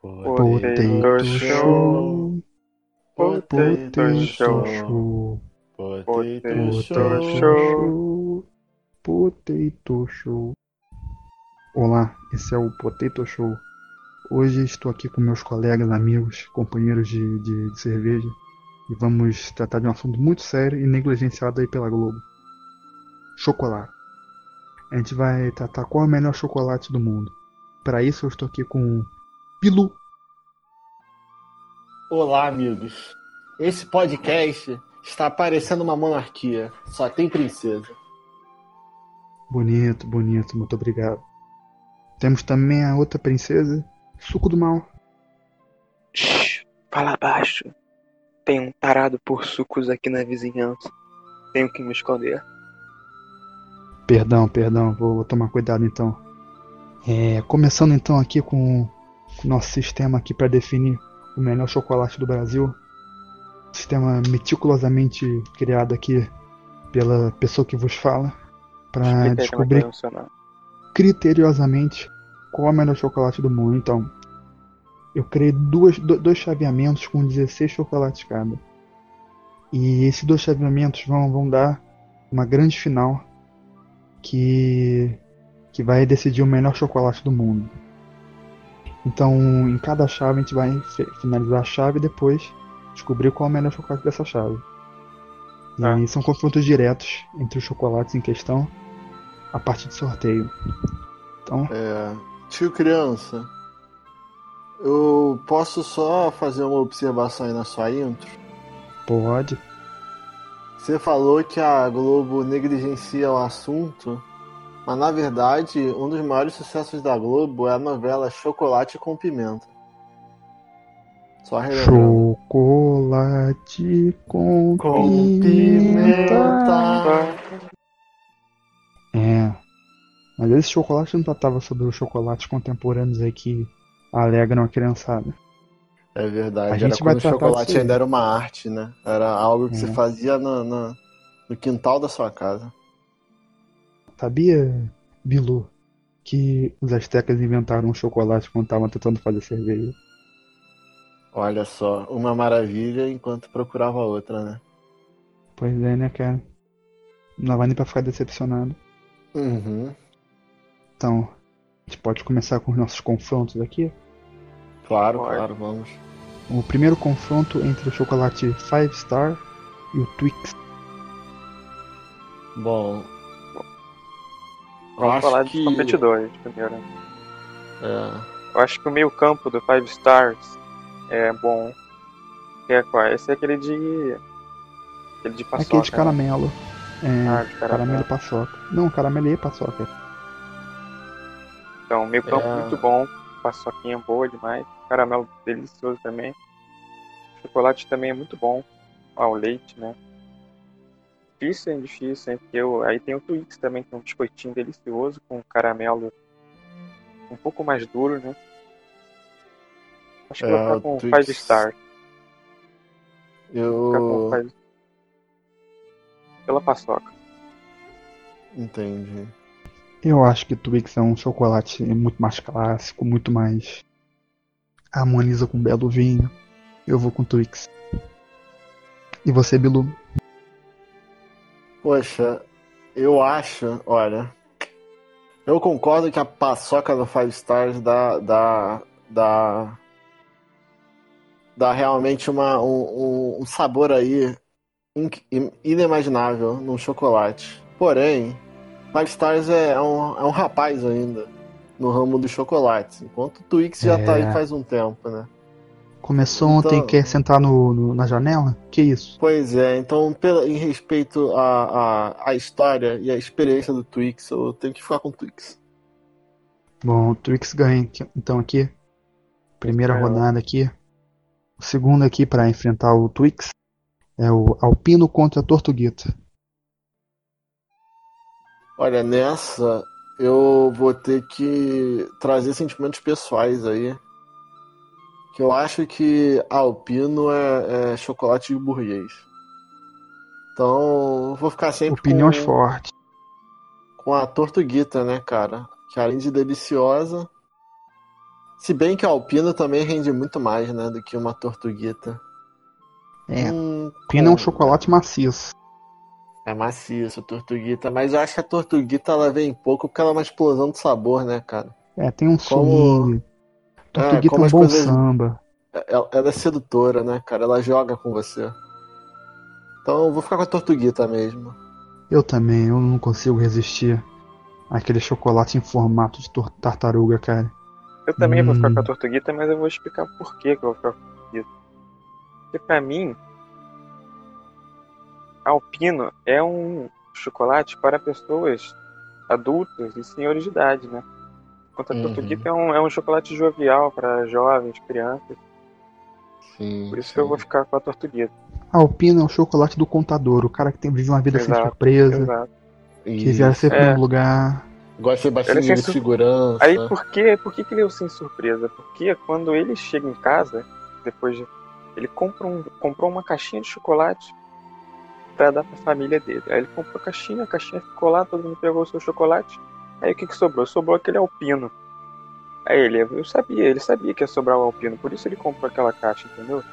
Potato Show. Potato Show. Potato Show. Potato Show. Olá, esse é o Potato Show. Hoje estou aqui com meus colegas, amigos, companheiros de, de, de cerveja e vamos tratar de um assunto muito sério e negligenciado aí pela Globo: chocolate. A gente vai tratar qual é o melhor chocolate do mundo. Para isso, eu estou aqui com Pilu. Olá, amigos. Esse podcast está parecendo uma monarquia. Só tem princesa. Bonito, bonito, muito obrigado. Temos também a outra princesa, Suco do Mal. Shhh, fala baixo. Tem um tarado por sucos aqui na vizinhança. Tenho que me esconder. Perdão, perdão, vou, vou tomar cuidado então. É, começando então aqui com nosso sistema aqui para definir o melhor chocolate do Brasil. Sistema meticulosamente criado aqui pela pessoa que vos fala para descobrir criteriosamente qual é o melhor chocolate do mundo. Então, eu criei duas, do- dois chaveamentos com 16 chocolates cada. E esses dois chaveamentos vão, vão dar uma grande final que, que vai decidir o melhor chocolate do mundo. Então, em cada chave, a gente vai fi- finalizar a chave e depois descobrir qual é o melhor chocolate dessa chave. E Tá. são confrontos diretos entre os chocolates em questão a partir de sorteio. Então, É, tio criança, eu posso só fazer uma observação aí na sua intro? pode. Você falou que a Globo negligencia o assunto, mas na verdade um dos maiores sucessos da Globo é a novela Chocolate com Pimenta. Só relembrando. Chocolate com, Com pimenta. pimenta. É. Mas esse chocolate não tratava sobre os chocolates contemporâneos aí que alegram a criançada. É verdade, A era gente quando o chocolate ainda era uma arte, né? Era algo que É. você fazia no, no, no quintal da sua casa. Sabia, Bilu, que os astecas inventaram um chocolate quando estavam tentando fazer cerveja? Olha só, uma maravilha enquanto procurava outra, né? Pois é, né, cara? Não vai nem pra ficar decepcionado. Uhum. Então, a gente pode começar com os nossos confrontos aqui. Claro, Pode. claro, vamos. O primeiro confronto entre o chocolate Five Star e o Twix. Bom. Eu Vamos acho falar que- dos competidores primeiro. É, Eu acho que o meio campo do Five Stars é bom. Que é qual? Esse é aquele de. Aquele de paçoca. Aquele de né? caramelo. É, Ah, de caramelo caramelo. e paçoca. Não, caramelo e paçoca. Então, meio campo É. muito bom. Paçoquinha boa demais. Caramelo delicioso também. Chocolate também é muito bom. Ah, o leite, né? Difícil, hein? Difícil, hein? Porque eu... aí tem o Twix também, que é um biscoitinho delicioso com caramelo um pouco mais duro, né? Acho que É, eu vou o ficar com Twix- Five Star. Eu Five... Pela paçoca. entendi. Eu acho que Twix é um chocolate muito mais clássico, muito mais. harmoniza com um belo vinho. Eu vou com Twix. E você, Bilu? Poxa, eu acho, olha. Eu concordo que a paçoca do Five Stars dá. dá. dá. dá realmente uma, um, um- sabor aí inimaginável num chocolate. Porém, Five Stars é um, é um rapaz ainda no ramo dos chocolates, enquanto o Twix já tá É. aí faz um tempo, né? Começou ontem Então- e quer sentar no, no- na janela? Que isso? Pois é, então pela, em respeito à, à, à história e à experiência do Twix, eu tenho que ficar com o Twix. Bom, o Twix ganha então aqui. Primeira Ganhou. rodada aqui. O segundo aqui para enfrentar o Twix é o Alpino contra a Tortuguita. Olha, nessa eu vou ter que trazer sentimentos pessoais aí. Que eu acho que Alpino é, é chocolate de burguês. Então, vou ficar sempre Opiniões com, fortes. com a Tortuguita, né, cara? Que além de deliciosa, Se bem que a alpino também rende muito mais, né, do que uma tortuguita. É, Hum, Pina é um chocolate maciço. É maciço, a tortuguita. Mas eu acho que a tortuguita ela vem pouco porque ela é uma explosão de sabor, né, cara? É, tem um Como- swing. Tortuguita como é um bom coisas- samba. Ela, ela é sedutora, né, cara? Ela joga com você. Então eu vou ficar com a tortuguita mesmo. Eu também, eu não consigo resistir àquele chocolate em formato de tartaruga, cara. Eu também vou ficar Hum. com a tortuguita, mas eu vou explicar por que que eu vou ficar com a tortuguita. Porque pra mim, alpino é um chocolate para pessoas adultas e senhores de idade, né? Enquanto a Uhum. tortuguita é um, é um chocolate jovial para jovens, crianças. Sim. Por isso que eu vou ficar com a tortuguita. Alpino é o chocolate do contador, o cara que tem, vive uma vida sem Exato, surpresa, Exato. que viaja sempre É. no lugar. Gosta bastante de sem su- segurança. Aí por que, por que, que ele é sem surpresa? Porque quando ele chega em casa, depois de. Ele compra um, comprou uma caixinha de chocolate pra dar pra família dele. Aí ele comprou a caixinha, a caixinha ficou lá, todo mundo pegou o seu chocolate. Aí o que, que sobrou? Sobrou aquele alpino. Aí ele, eu sabia, ele sabia que ia sobrar o alpino, por isso ele comprou aquela caixa, entendeu?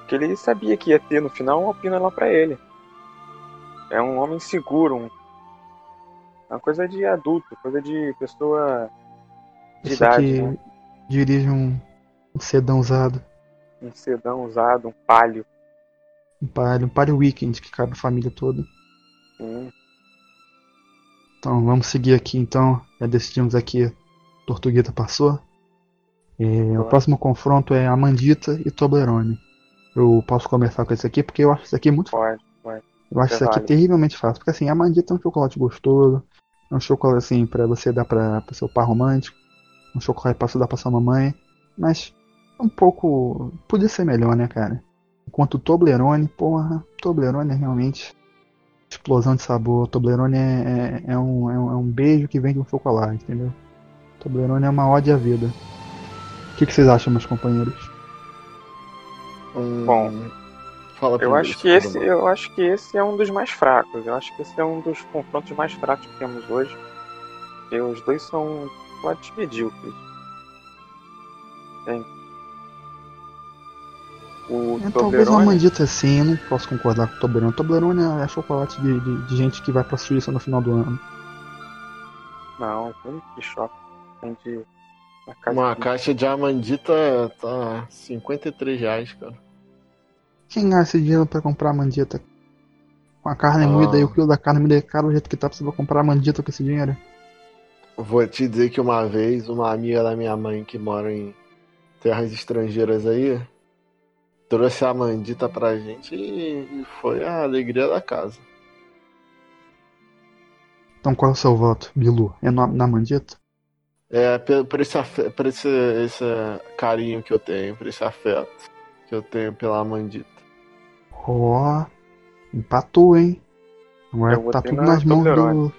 Porque ele sabia que ia ter no final um alpino lá pra ele. É um homem seguro, um, é uma coisa de adulto, coisa de pessoa de Isso idade, aqui né? dirige um, um sedã usado, Um sedã usado, um palio. um palio, um palio weekend que cabe a família toda. Hum, Então vamos seguir aqui então. Já decidimos aqui. Tortuguita passou. É, o próximo confronto é Amandita e Toblerone. Eu posso começar com esse aqui porque eu acho isso aqui muito pode. Eu acho É isso aqui terrivelmente fácil. Porque assim, a mandita é um chocolate gostoso. É um chocolate assim pra você dar pra, pro seu par romântico. Um chocolate pra você dar pra sua mamãe. Mas um pouco. Podia ser melhor, né, cara? Enquanto o Toblerone, porra, Toblerone é realmente explosão de sabor. Toblerone é, é, é um, é, um, é um beijo que vem de um chocolate, entendeu? Toblerone é uma ode à vida. O que, que vocês acham, meus companheiros? Hum, Bom, fala Eu acho que esse, eu acho que esse é um dos mais fracos. Eu acho que esse é um dos confrontos mais fracos que temos hoje. Porque os dois são chocolates medíocres. Tem. O É, talvez uma mandita assim, eu não posso concordar com o Toblerone. Toblerone é é chocolate de, de, de gente que vai pra Suíça no final do ano. não, hum, que choque. Tem de uma caixa Uma de- caixa de amandita tá 53 reais, cara. Quem gasta esse dinheiro pra comprar a mandita? Com a carne Ah. moída e o quilo da carne moída é caro do jeito que tá, você vai comprar a mandita com esse dinheiro? Vou te dizer que uma vez, uma amiga da minha mãe que mora em terras estrangeiras aí, trouxe a mandita pra gente e, e foi a alegria da casa. Então qual é o seu voto, Bilu? É na, na mandita? É, por, por esse, afe- por esse, esse carinho que eu tenho, por esse afeto que eu tenho pela mandita. Ó, empatou, hein? Agora Eu tá tudo na nas mãos do.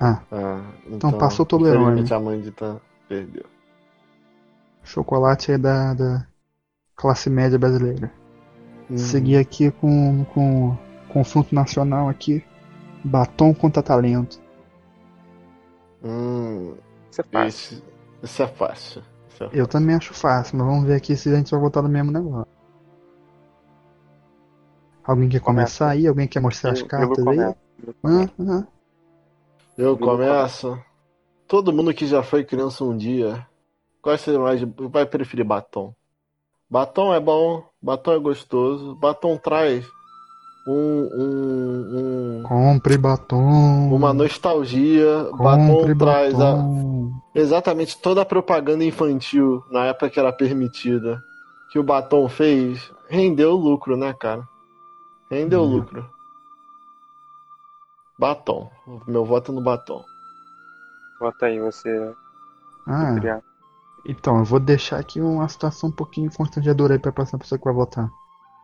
Ah, Ah, Então passou o infelizmente a mandita perdeu. chocolate aí da, da classe média brasileira. Hum. Seguir aqui com, com confronto nacional aqui. Batom contra talento. Hum, Isso é fácil. esse, esse é fácil. É Eu também acho fácil, mas vamos ver aqui se a gente vai votar no mesmo negócio. Alguém quer Começa. começar aí? Alguém quer mostrar as Bilu cartas aí? Hã? começa. Hã? Eu começo. Todo mundo que já foi criança um dia gosta mais de, vai preferir batom. Batom é bom, batom é gostoso, batom traz um, um, um- Compre batom. uma nostalgia, Compre batom traz a- batom. exatamente toda a propaganda infantil na época que era permitida que o batom fez, rendeu lucro, né, cara? Rendeu Hum. lucro. Batom. Meu voto é no batom. Bota aí você, Ah, criar. Então, eu vou deixar aqui uma situação um pouquinho constrangedora aí pra próxima pessoa que vai votar.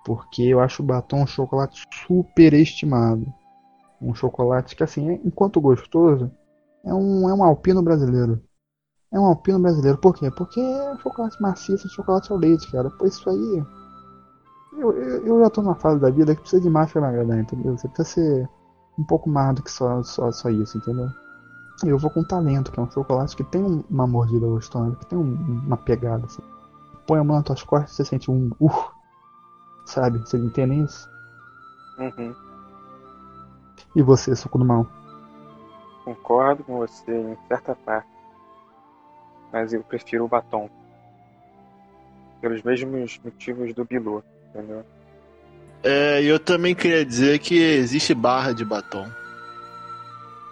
Porque eu acho o batom um chocolate super estimado. Um chocolate que, assim, é- enquanto gostoso, é um, é um alpino brasileiro. É um alpino brasileiro. Por quê? Porque é um chocolate maciço, chocolate ao leite, cara. Pô, isso aí. Eu, eu, eu já tô numa fase da vida que precisa de mais pra me agradar, entendeu? Você precisa ser um pouco mais do que só, só, só isso, entendeu? Eu vou com talento, que é um chocolate que tem um- uma mordida gostosa, que tem um- uma pegada. Assim. Põe a mão nas tuas costas e você sente um. Uh, sabe? Vocês entendem isso? Uhum. E você, suco do mal? Concordo com você em certa parte. Mas eu prefiro o batom. Pelos mesmos motivos do Bilu, entendeu? É, eu também queria dizer que existe barra de batom.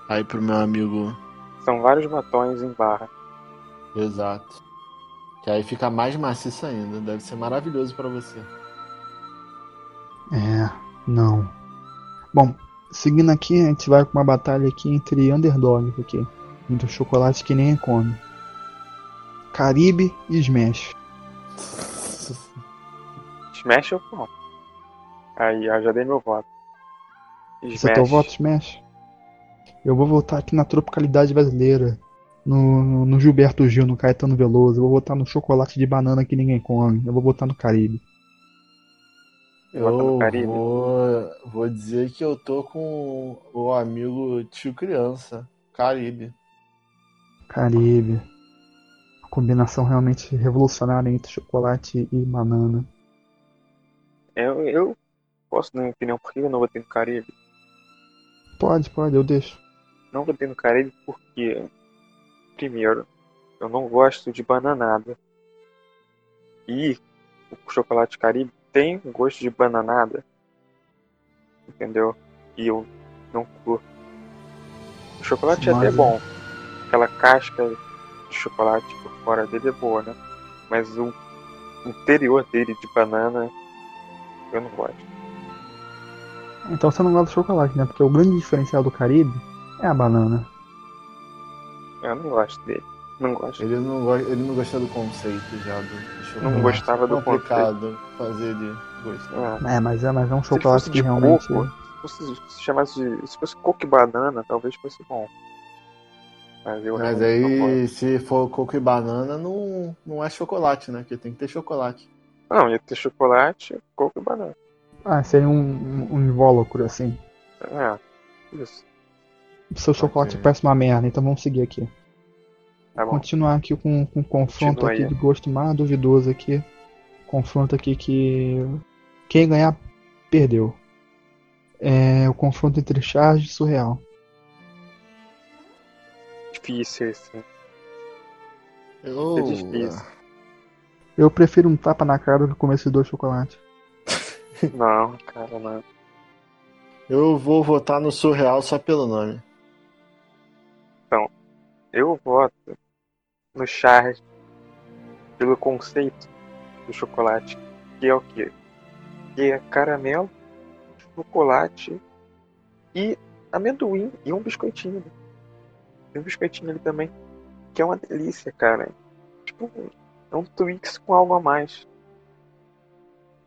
Aí pro meu amigo. São vários batons em barra. Exato. Que aí fica mais maciço ainda. Deve ser maravilhoso pra você. É, não. Bom, seguindo aqui, a gente vai com uma batalha aqui entre underdogs aqui. Entre o chocolate que nem come. Caribe e Smash. Smash eu não. Aí, eu já dei meu voto. Você teu voto, Smash? Eu vou votar aqui na tropicalidade brasileira. No, no- Gilberto Gil, no Caetano Veloso. Eu vou votar no chocolate de banana que ninguém come. Eu vou votar no Caribe. Eu Caribe. vou, vou dizer que eu tô com o amigo tio criança, Caribe. Caribe. A combinação realmente revolucionária entre chocolate e banana. Eu, eu posso dar minha opinião por que eu não votei no Caribe. Pode, pode, eu deixo. Não votei no Caribe porque, primeiro, eu não gosto de bananada. E o chocolate Caribe tem um gosto de bananada. Entendeu? E eu não curto. O chocolate é até bom. Aquela casca de chocolate por fora dele é boa, né? Mas o interior dele de banana eu não gosto. Então você não gosta de chocolate, né? Porque o grande diferencial do Caribe é a banana. Eu não gosto dele. Não gosto. Ele não, go- ele não gostou do conceito já do, chocolate. Não gostava do É complicado fazer ele gostar. É. É, mas é, mas é um chocolate que de realmente. coco, se fosse se chamasse de. Se fosse coco e banana, talvez fosse bom. Mas eu Mas aí, se for coco e banana, não, não é chocolate, né? Porque tem que ter chocolate. Não, ia ter chocolate, coco e banana. Ah, seria um, um, um invólucro, assim. É, isso. Seu chocolate Ok. parece uma merda, então vamos seguir aqui. Tá bom. Continuar aqui com, com um confronto Continua aqui aí. de gosto mais duvidoso aqui. Confronto aqui que. Quem ganhar, perdeu. É o confronto entre Charge e Surreal. Difícil esse. Eu, É difícil. Eu prefiro um tapa na cara do que comer esses dois chocolates. Não, cara, não. eu vou votar no surreal só pelo nome. Eu voto no Charge pelo conceito do chocolate, que é o quê? Que é caramelo, chocolate e amendoim e um biscoitinho. Tem um biscoitinho ali também, que é uma delícia, cara. Tipo, é um Twix com algo a mais.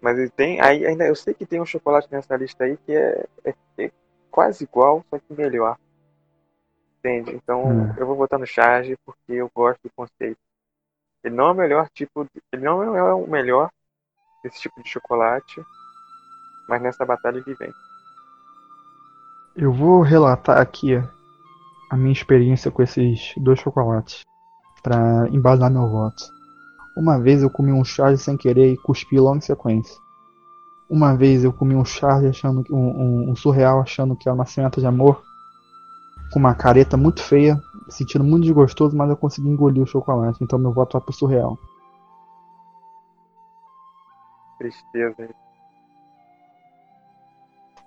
Mas ele tem, aí ainda eu sei que tem um chocolate nessa lista aí que é, é- é quase igual, só que melhor. Entende? Então Hum. eu vou votar no Charge porque eu gosto do conceito. Ele não é o melhor tipo, de- ele não é o melhor desse tipo de chocolate, mas nessa batalha ele vem. Eu vou relatar aqui a minha experiência com esses dois chocolates para embasar meu voto. Uma vez eu comi um charge sem querer e cuspi logo em sequência. Uma vez eu comi um charge achando que um, um- um surreal achando que era uma semente de amor com uma careta muito feia, sentindo muito desgostoso, mas eu consegui engolir o chocolate, então meu voto vai pro surreal. Tristeza.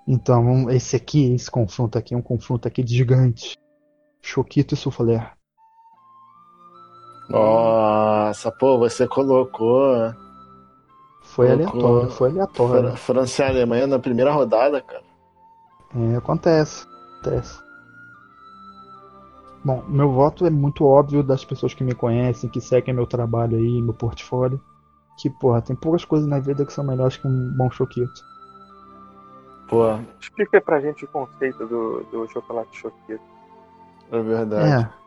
Então, vamos- esse aqui, esse confronto aqui é um confronto aqui de gigantes. Choquito e Soufflé. Nossa, pô, você colocou Foi Colocou- aleatório, foi aleatório. Fran- França e Alemanha na primeira rodada, cara. É, acontece. Acontece. Bom, meu voto é muito óbvio das pessoas que me conhecem, que seguem meu trabalho aí, meu portfólio. Que, porra, tem poucas coisas na vida que são melhores que um bom choquito. Pô, Explica pra gente o conceito do, do chocolate choquito. é verdade. É.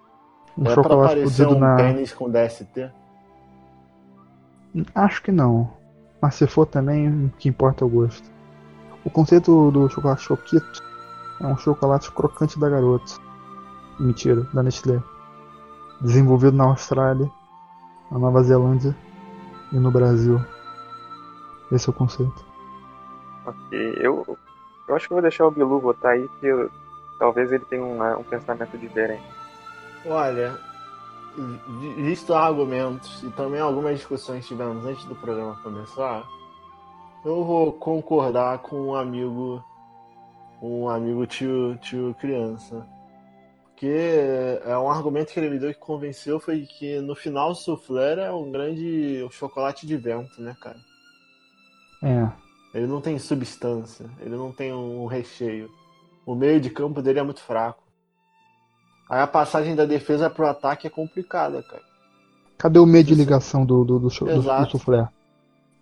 Um é chocolate explodido um na. pênis com DST? Acho que não. Mas se for também, o que importa é o gosto. O conceito do chocolate choquito é um chocolate crocante da garota. Mentira, da Nestlé. Desenvolvido na Austrália, na Nova Zelândia e no Brasil. Esse é o conceito. Ok, eu, eu acho que vou deixar o Bilu votar aí, que eu- talvez ele tenha um, um pensamento diferente. Olha, vi- visto argumentos e também algumas discussões que tivemos antes do programa começar, eu vou concordar com um amigo, um amigo tio, tio criança. Porque é um argumento que ele me deu que convenceu foi que no final o soufflé é um grande chocolate de vento, né, cara? É. Ele não tem substância, ele não tem um recheio. O meio de campo dele é muito fraco. Aí a passagem da defesa pro ataque é complicada, cara. Cadê o meio de ligação do, do, do, do, do soufflé?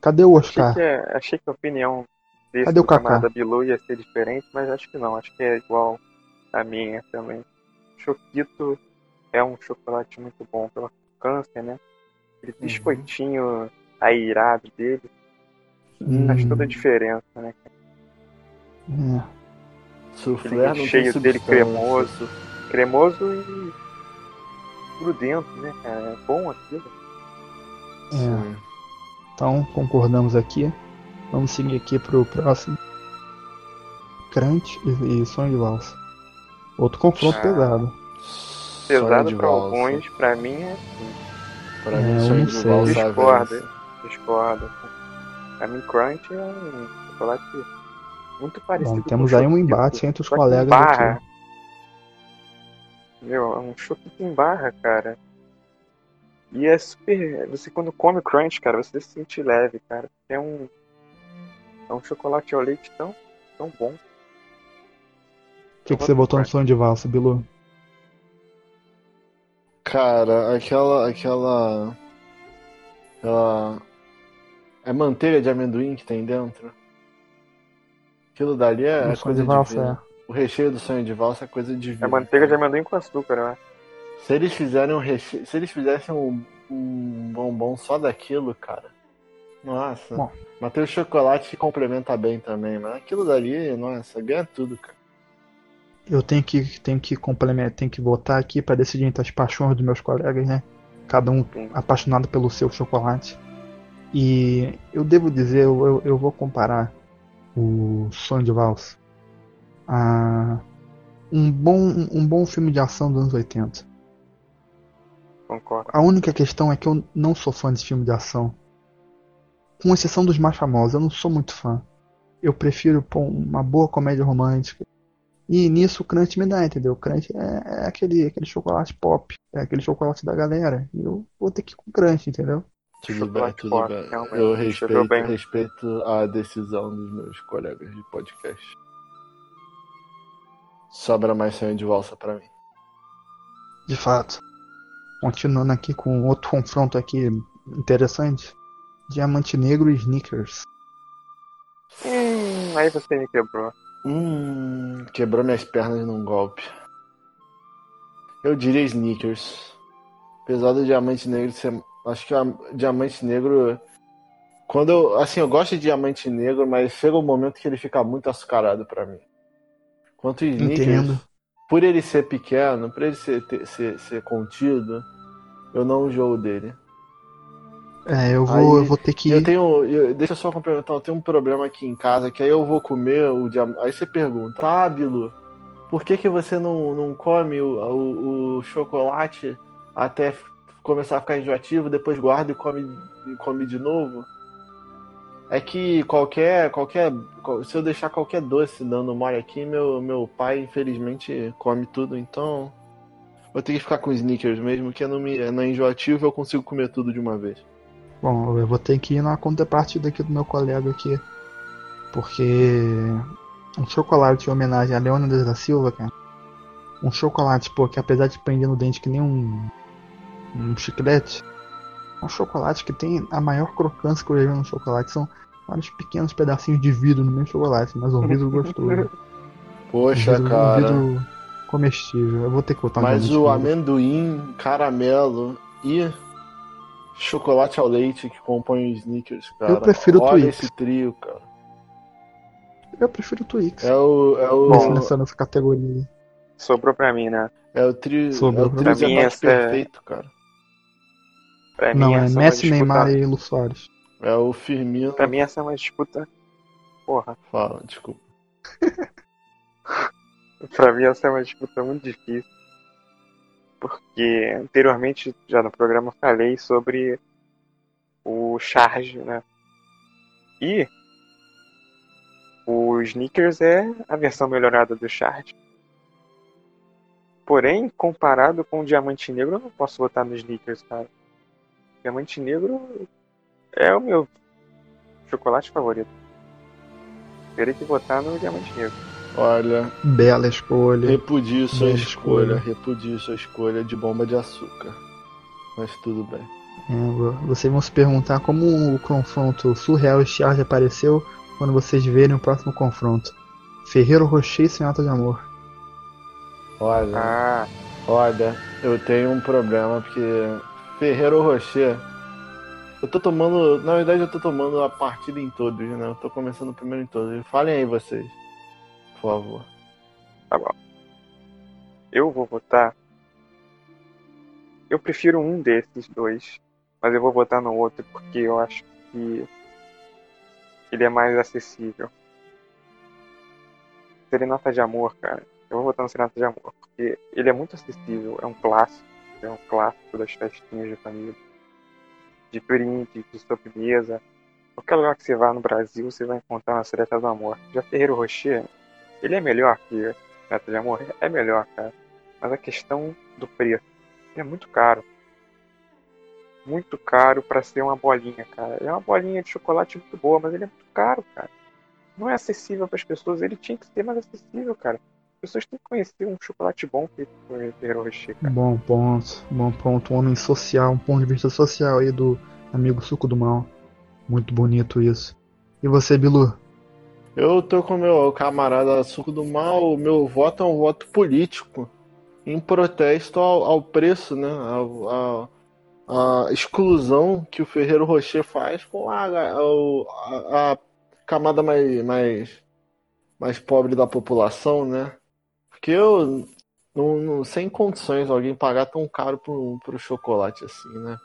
Cadê o Achei Oscar? que, a- achei que a opinião desse Cadê o do Kaká? camarada Bilu ia ser diferente, mas acho que não, acho que é igual a minha também. Choquito é um chocolate muito bom pela crocância, né? Aquele Uhum. biscoitinho airado dele Hum, faz toda a diferença, né? é. Soufflé recheio dele cremoso. Cremoso e grudento, né, cara? É bom aquilo. É. Então, concordamos aqui. Vamos seguir aqui pro próximo. Crunch e, e Sonho de Valsa. Outro confronto Ah. pesado. Pesado pra valsa. alguns, pra mim é assim. Pra É, mim, eu sonho de valsa Discorda, vence. discorda. Pra mim, Crunch é um chocolate muito parecido Bom, com temos aí um embate entre os colegas barra. aqui. Meu, é um choquito em barra, cara. E é super. Você quando come crunch, cara, você se sente leve, cara. É um. É um chocolate ao leite tão, tão bom. O que, que você botou no Sonho de Valsa, Bilu? Cara, aquela. aquela. aquela. É manteiga de amendoim que tem dentro? Aquilo dali é, é coisa de Valsa, divina. O recheio do sonho de valsa é coisa divina. É manteiga de amendoim com açúcar, né? Se eles fizerem um recheio. Se eles fizessem um, um bombom só daquilo, cara. Nossa. Bom. Mas tem o chocolate que complementa bem também. Mas aquilo dali, nossa, ganha tudo, cara. Eu tenho que, tenho que complementar, tenho que votar aqui para decidir entre as paixões dos meus colegas, né? Cada um apaixonado pelo seu chocolate. E eu devo dizer, eu, eu, eu vou comparar o Sonho de Valsa a um bom, um bom filme de ação dos anos 80. Concordo. A única questão é que eu não sou fã de filme de ação. Com exceção dos mais famosos, eu não sou muito fã. Eu prefiro pô, uma boa comédia romântica. E nisso o Crunch me dá, entendeu? O Crunch é, é aquele, aquele chocolate pop, é aquele chocolate da galera. E eu vou ter que ir com o Crunch, entendeu? Tudo bem, Chocolate tudo bem. realmente. Eu respeito, bem. respeito a decisão dos meus colegas de podcast. Sobra mais sonho de valsa pra mim. De fato. Continuando aqui com outro confronto aqui interessante. Diamante Negro e Snickers. Hum, aí você me quebrou. Hum, quebrou minhas pernas num golpe. Eu diria sneakers. Apesar do diamante negro ser. Acho que o diamante negro. Quando eu. Assim, eu gosto de diamante negro, mas chega um momento que ele fica muito açucarado pra mim. Quanto sneakers, Entendo. por ele ser pequeno, por ele ser, ter- ser, ser contido, eu não enjoo dele. É, eu vou, Aí, eu vou ter que Eu ir. tenho. eu- deixa eu só complementar, eu tenho um problema aqui em casa, que aí eu vou comer o diamante. Aí você pergunta, tá, Bilu, por que, que você não, não come o, o, o chocolate até começar a ficar enjoativo, depois guarda e come, e come de novo? É que qualquer. qualquer qual- se eu deixar qualquer doce dando mole aqui, meu, meu pai infelizmente come tudo, então. Vou ter que ficar com sneakers mesmo, que não, me, não é enjoativo eu consigo comer tudo de uma vez. Bom, eu vou ter que ir na contrapartida aqui do meu colega aqui. Porque um chocolate em homenagem a Leônidas da Silva, cara. Um chocolate, pô, que apesar de prender no dente que nem um, um chiclete, é um chocolate que tem a maior crocância que eu já vi no chocolate. São vários pequenos pedacinhos de vidro no do chocolate, mas um vidro gostoso. Poxa, um vidro, cara. Um vidro comestível. Eu vou ter que botar um Mas o amendoim, caramelo e chocolate ao leite que compõem os sneakers, cara. Eu prefiro o Olha Twix. esse trio, cara. Eu prefiro o Twix. É o. É o nessa, nessa categoria. Sobrou pra mim, né? É o trio, Sobre é o o- trio Pra mim, essa é- perfeito, cara. Pra Não, mim, é essa Messi. Neymar e Lu Soares. É o Firmino. Pra mim, essa é uma disputa. Porra. Fala, desculpa. Pra mim, essa é uma disputa muito difícil. Porque anteriormente, já no programa, falei sobre o Charge, né? E o Snickers é a versão melhorada do Charge. Porém, comparado com o Diamante Negro, eu não posso votar no Snickers, cara. Diamante Negro é o meu chocolate favorito. Teria que votar no Diamante Negro. Olha, Bela escolha. repudio sua escolha, escolha. repudio sua escolha de bomba de açúcar. Mas tudo bem. É, vo- vocês vão se perguntar como o confronto surreal e Charge apareceu quando vocês verem o próximo confronto. Ferreiro Rocher e Senhora de Amor. Olha, Ah, olha, eu tenho um problema porque Ferreiro Rocher. Eu tô tomando. Na verdade eu tô tomando a partida em todos, né? Eu tô começando primeiro em todos. Falem aí vocês. Por favor. eu vou votar. Eu prefiro um desses dois, mas eu vou votar no outro porque eu acho que ele é mais acessível. Serenata de Amor, cara. Eu vou votar no Serenata de Amor porque ele é muito acessível, é um clássico, é um clássico das festinhas de família, de brinde, de sobremesa. Qualquer lugar que você vá no Brasil, você vai encontrar uma Serenata do Amor. Já Ferreiro Rocher, ele é melhor que Serenata de Amor? É melhor, cara. Mas a questão do preço, ele é muito caro. Muito caro pra ser uma bolinha, cara. É uma bolinha de chocolate muito boa, mas ele é muito caro, cara. Não é acessível para as pessoas. Ele tinha que ser mais acessível, cara. As pessoas têm que conhecer um chocolate bom feito por Ferreiro Rocher, cara. Bom ponto, bom ponto. Um homem social, um ponto de vista social aí do amigo Suco do Mal. Muito bonito isso. E você, Bilu? Eu tô com meu camarada Suco do Mal, meu voto é um voto político, em protesto ao, ao preço, né? ao- ao- A, exclusão que o Ferreiro Rocher faz com a, a- a camada mais, mais, mais pobre da população, né? Porque eu, não, não- sem condições alguém pagar tão caro pro, pro chocolate assim, né?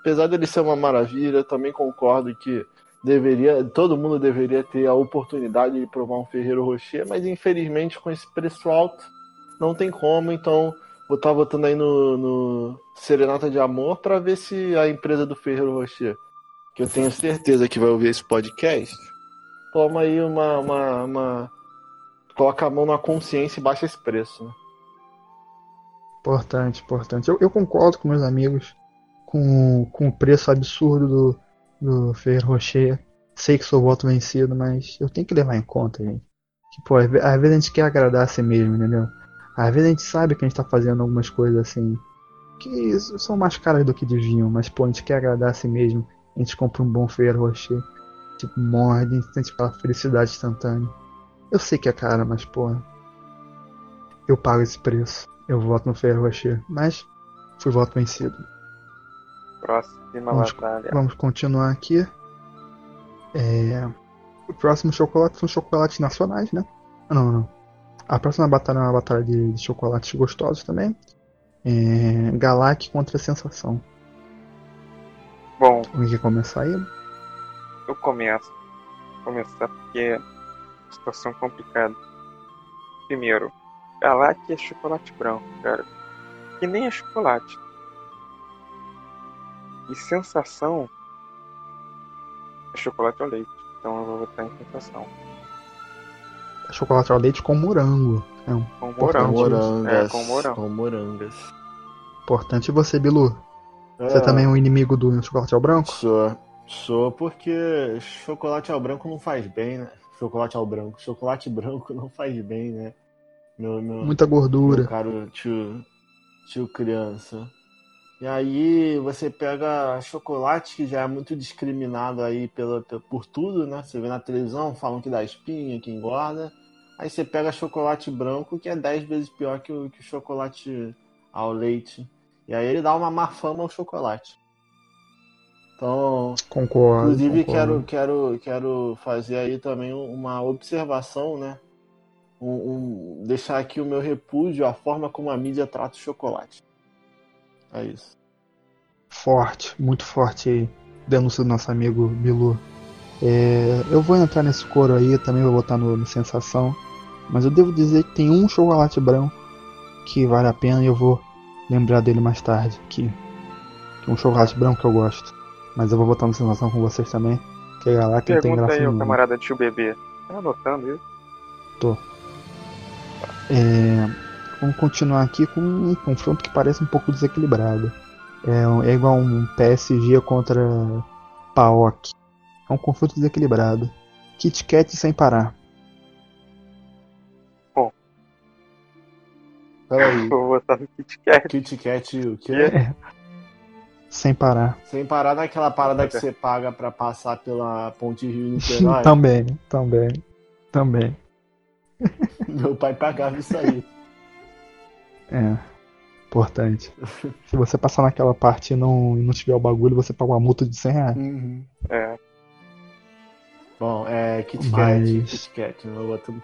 Apesar dele ser uma maravilha, também concordo que deveria, todo mundo deveria ter a oportunidade de provar um Ferreiro Rocher, mas infelizmente com esse preço alto não tem como, então vou estar votando aí no, no Serenata de Amor para ver se a empresa do Ferreiro Rocher, que eu tenho certeza que vai ouvir esse podcast, toma aí uma, uma, uma- coloca a mão na consciência e baixa esse preço. Né? Importante, importante. Eu, eu concordo com meus amigos com, com o preço absurdo do, do Ferreiro Rocher. Sei que sou voto vencido, mas eu tenho que levar em conta, gente. Que, pô, às ve- às vezes a gente quer agradar a si mesmo, entendeu? Às vezes a gente sabe que a gente tá fazendo algumas coisas assim que são mais caras do que deviam, mas pô, a gente quer agradar a si mesmo. A gente compra um bom Ferreiro Rocher, tipo, morde, a gente sente aquela felicidade instantânea. Eu sei que é caro, mas pô, eu pago esse preço. Eu voto no Ferreiro Rocher, mas fui voto vencido. Próxima Vamos- batalha. Vamos continuar aqui. É, O próximo chocolate são chocolates nacionais, né? Ah, Não, não. A próxima batalha é uma batalha de, de chocolates gostosos também. É... Galac contra a Sensação. Bom, Alguém quer começar aí? eu começo. Vou começar porque é uma situação complicada. Primeiro, Galac é chocolate branco, cara. Que nem é chocolate. E sensação é chocolate ao leite. Então eu vou votar em sensação. Chocolate ao leite com morango. É um Com morango. É, Morangas. com morango. Com morangas. importante. Você, Bilu? Você É, também é um inimigo do chocolate ao branco? Sou. Sou porque chocolate ao branco não faz bem, né? Chocolate ao branco. Chocolate branco não faz bem, né? Meu, meu, Muita gordura. meu caro tio, tio criança. E aí você pega chocolate que já é muito discriminado aí pela, pe- por tudo, né? Você vê na televisão, falam que dá espinha, que engorda. Aí você pega chocolate branco que é 10 vezes pior que o, que o chocolate ao leite. E aí ele dá uma má fama ao chocolate. Então, Concordo. Inclusive, concordo. quero, quero, quero fazer aí também uma observação, né? um, um, deixar aqui o meu repúdio à forma como a mídia trata o chocolate. É isso. Forte, muito forte aí. Denúncia do nosso amigo Bilu. É, eu vou entrar nesse coro aí, também vou botar no, no Sensação. Mas eu devo dizer que tem um chocolate branco que vale a pena e eu vou lembrar dele mais tarde. Que, que é um chocolate branco que eu gosto. Mas eu vou botar no Sensação com vocês também. Que é lá que tem graça aí, nenhuma. camarada tio bebê. Tá anotando isso? Tô. É, vamos continuar aqui com um confronto que parece um pouco desequilibrado. É, é igual um PSG contra PAOK. É um confronto desequilibrado. Kit Kat sem parar. Peraí. Vou botar no Kit Kat. Kit Kat o quê? É. Sem parar. Sem parar naquela parada que você paga pra passar pela Ponte Rio Niterói. também, também, também. Meu pai pagava isso aí. É. Importante. Se você passar naquela parte e não, e não tiver o bagulho, você paga uma multa de 100 reais. Uhum. É. Bom, é Kit Kat, Mas- Kit Kat, eu vou botar no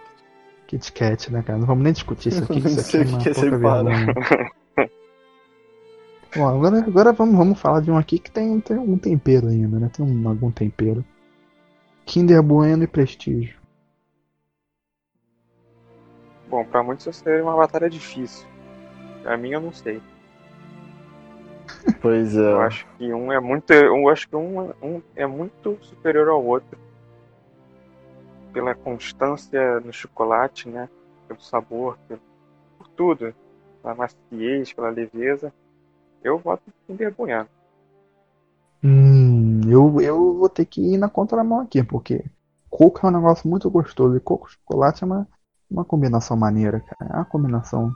Kit Kat, né, cara? Não vamos nem discutir isso aqui, que Não isso aqui sei é o uma que é pouca parar. vergonha. Bom, agora, agora vamos, vamos falar de um aqui que tem, tem algum tempero ainda, né? Tem um, algum tempero. Kinder Bueno e Prestígio. Bom, pra muitos isso seria uma batalha difícil. Pra mim eu não sei. Pois é. Eu acho que um é muito. Eu acho que um, um é muito superior ao outro. Pela constância no chocolate, né? Pelo sabor, pelo- por tudo. Pela maciez, pela leveza. Eu voto Bueno. Hum, eu, eu vou ter que ir na contramão aqui, porque coco é um negócio muito gostoso e coco e chocolate é uma, uma combinação maneira, cara. É uma combinação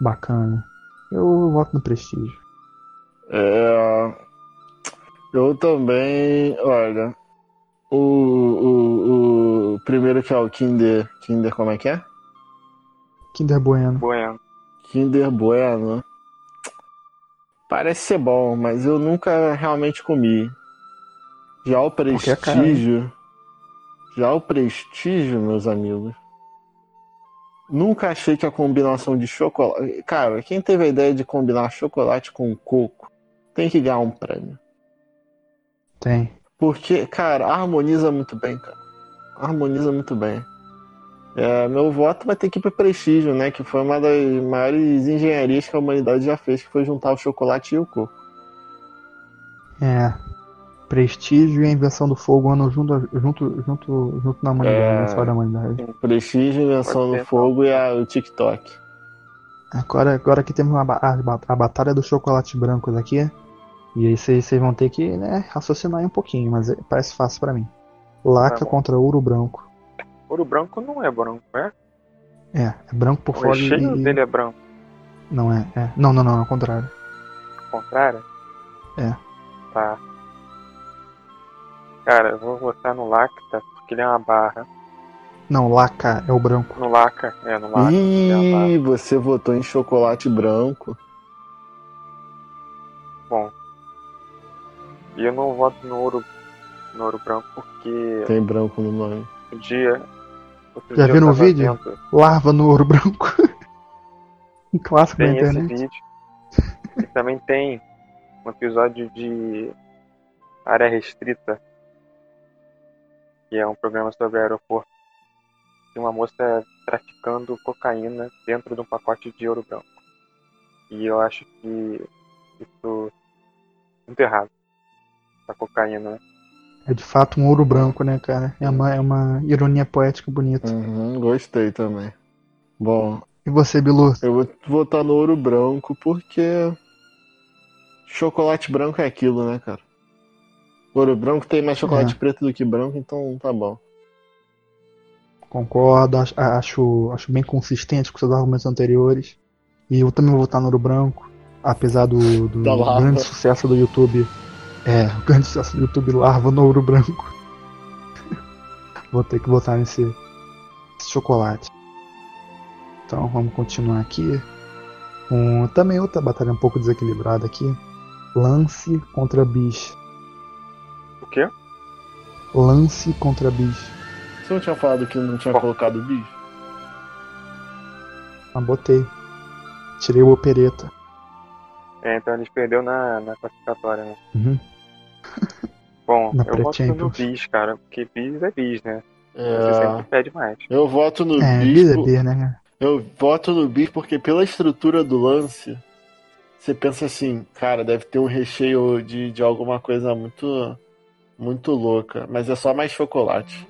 bacana. Eu voto no Prestígio. É, eu também, olha, o, o, o primeiro que é o Kinder, Kinder como é que é? Kinder Bueno. Bueno. Kinder Bueno. Parece ser bom, mas eu nunca realmente comi. Já o é Prestígio, já o Prestígio, meus amigos. Nunca achei que a combinação de chocolate. Cara, quem teve a ideia de combinar chocolate com coco tem que ganhar um prêmio. Tem. Porque, cara, harmoniza muito bem, cara. Harmoniza muito bem. É, meu voto vai ter que ir pro Prestígio, né? Que foi uma das maiores engenharias que a humanidade já fez, que foi juntar o chocolate e o coco. É. Prestígio e a invenção do fogo andam junto, junto, junto, junto na humanidade, É. na história da humanidade. Prestígio, invenção Pode do ser, fogo e a- o TikTok. Agora, agora aqui temos a, ba- a batalha dos chocolates brancos aqui. E aí vocês vão ter que né, raciocinar aí um pouquinho, mas é- parece fácil pra mim. Laca Tá bom. contra ouro branco. Ouro branco não é branco, é? É, é branco por O fora recheio e. dele é branco. Não é, é. Não, não, não, ao contrário. Ao contrário? É. Tá. Cara, eu vou votar no Lacta, porque ele é uma barra. Não, laca é o branco. No Laca, é, no Laca. é. Ih, você votou em chocolate branco. Bom. E eu não voto no ouro, no ouro branco porque Tem branco no nome. outro dia. Outro Já dia viram o vídeo? vendo- Larva no ouro branco. um clássico da Tem esse internet. vídeo. E também tem um episódio de Área Restrita, que é um programa sobre aeroporto. Tem uma moça traficando cocaína dentro de um pacote de ouro branco. E eu acho que isso é muito errado. A cocaína, né? É de fato um ouro branco, né, cara? É uma, é uma ironia poética bonita. Uhum, gostei também. Bom, E você, Bilu? eu vou votar no ouro branco porque chocolate branco é aquilo, né, cara? Ouro branco tem mais chocolate É. preto do que branco, então tá bom. Concordo, acho, acho, bem consistente com seus argumentos anteriores. E eu também vou votar no ouro branco, apesar do, do grande sucesso do YouTube. É, o grande sucesso do YouTube Larva no ouro branco. vou ter que votar nesse, nesse chocolate. Então vamos continuar aqui. Um, também outra batalha um pouco desequilibrada aqui. Lance contra Bis. Quê? Lance contra Bis. Você não tinha falado que não tinha Bom. colocado bicho? Ah, botei. Tirei o opereta. É, então eles perdeu na, na classificatória, né? Uhum. Bom, Na eu voto no. Bis, cara, porque Bis é Bis, né? É, Você sempre pede mais. eu voto no É, Bis. bis é bis, né, cara? Eu voto no Bis porque pela estrutura do lance, você pensa assim, cara, deve ter um recheio de, de alguma coisa muito muito louca, mas é só mais chocolate.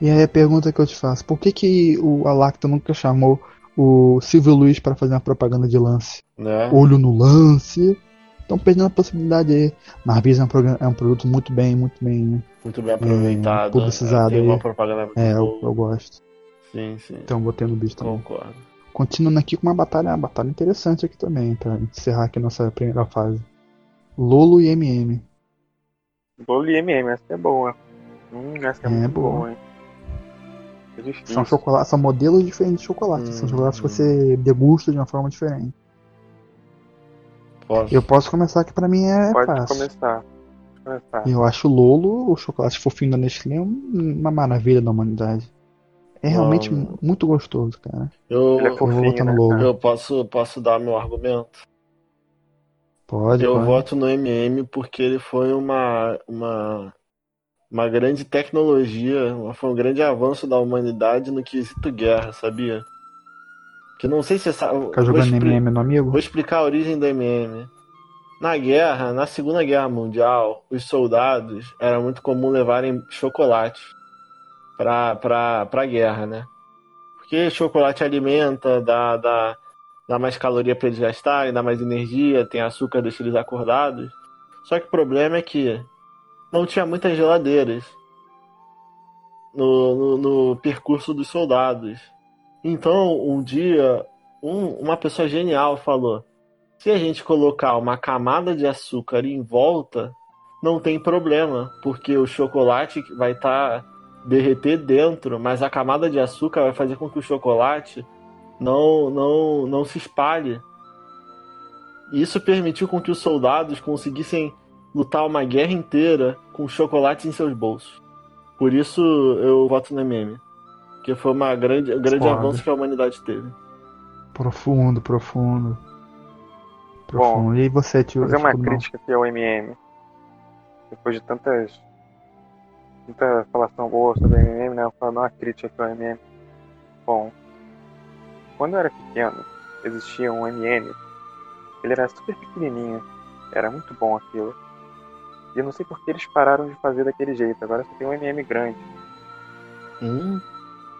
E aí a pergunta que eu te faço, por que que o Alacta nunca chamou o Silvio Luiz para fazer uma propaganda de lance? Né? Olho no lance. Estão perdendo a possibilidade aí. Mas Bis é um, é um produto muito bem, muito bem. Muito bem aproveitado. publicizado Tem aí. uma propaganda muito É, eu, eu gosto. Sim, sim. Então botei no Bis também. Concordo. Continuando aqui com uma batalha, uma batalha interessante aqui também, pra encerrar aqui nossa primeira fase. Lolo e MM. Bolo e MM, essa é boa. Hum, essa é, É muito boa. boa, hein? É. São, chocolate, são modelos diferentes de chocolate. São Hum, chocolates que hum. você degusta de uma forma diferente. Posso? Eu posso começar que pra mim é Pode fácil. começar. Começar. Eu acho o Lolo, o chocolate fofinho da Nestlé, um- uma maravilha da humanidade. É realmente Não. muito gostoso, cara. Eu, é Eu vou fofinho, votar no né? Lolo. eu posso, posso dar meu argumento? Pode, Eu pode. voto no MM porque ele foi uma, uma, uma grande tecnologia, foi um grande avanço da humanidade no quesito guerra, sabia? Que não sei se você sabe. Ficar jogando expli- MM no amigo? Vou explicar a origem do MM. Na guerra, na Segunda Guerra Mundial, os soldados era muito comum levarem chocolate pra, pra, pra guerra, né? Porque chocolate alimenta, dá, dá, dá mais caloria pra eles gastarem, dá mais energia, tem açúcar, deixa eles acordados. Só que o problema é que não tinha muitas geladeiras no, no, no percurso dos soldados. Então, um dia, um- uma pessoa genial falou: se a gente colocar uma camada de açúcar em volta, não tem problema, porque o chocolate vai estar derreter dentro, mas a camada de açúcar vai fazer com que o chocolate não não não se espalhe. E Isso permitiu com que os soldados conseguissem lutar uma guerra inteira com chocolate em seus bolsos. Por isso eu voto no MM. Que foi uma grande, um grande Foda. avanço que a humanidade teve. Profundo, profundo. Profundo. e aí você, tio? Vou fazer uma mal? crítica aqui ao MM. Depois de tantas. Tanta falação boa sobre o MM, né? Eu vou falar uma crítica aqui ao MM. Bom, quando eu era pequeno, existia um MM. Ele era super pequenininho. Era muito bom aquilo. E eu não sei por que eles pararam de fazer daquele jeito. Agora só tem um MM grande. Hum,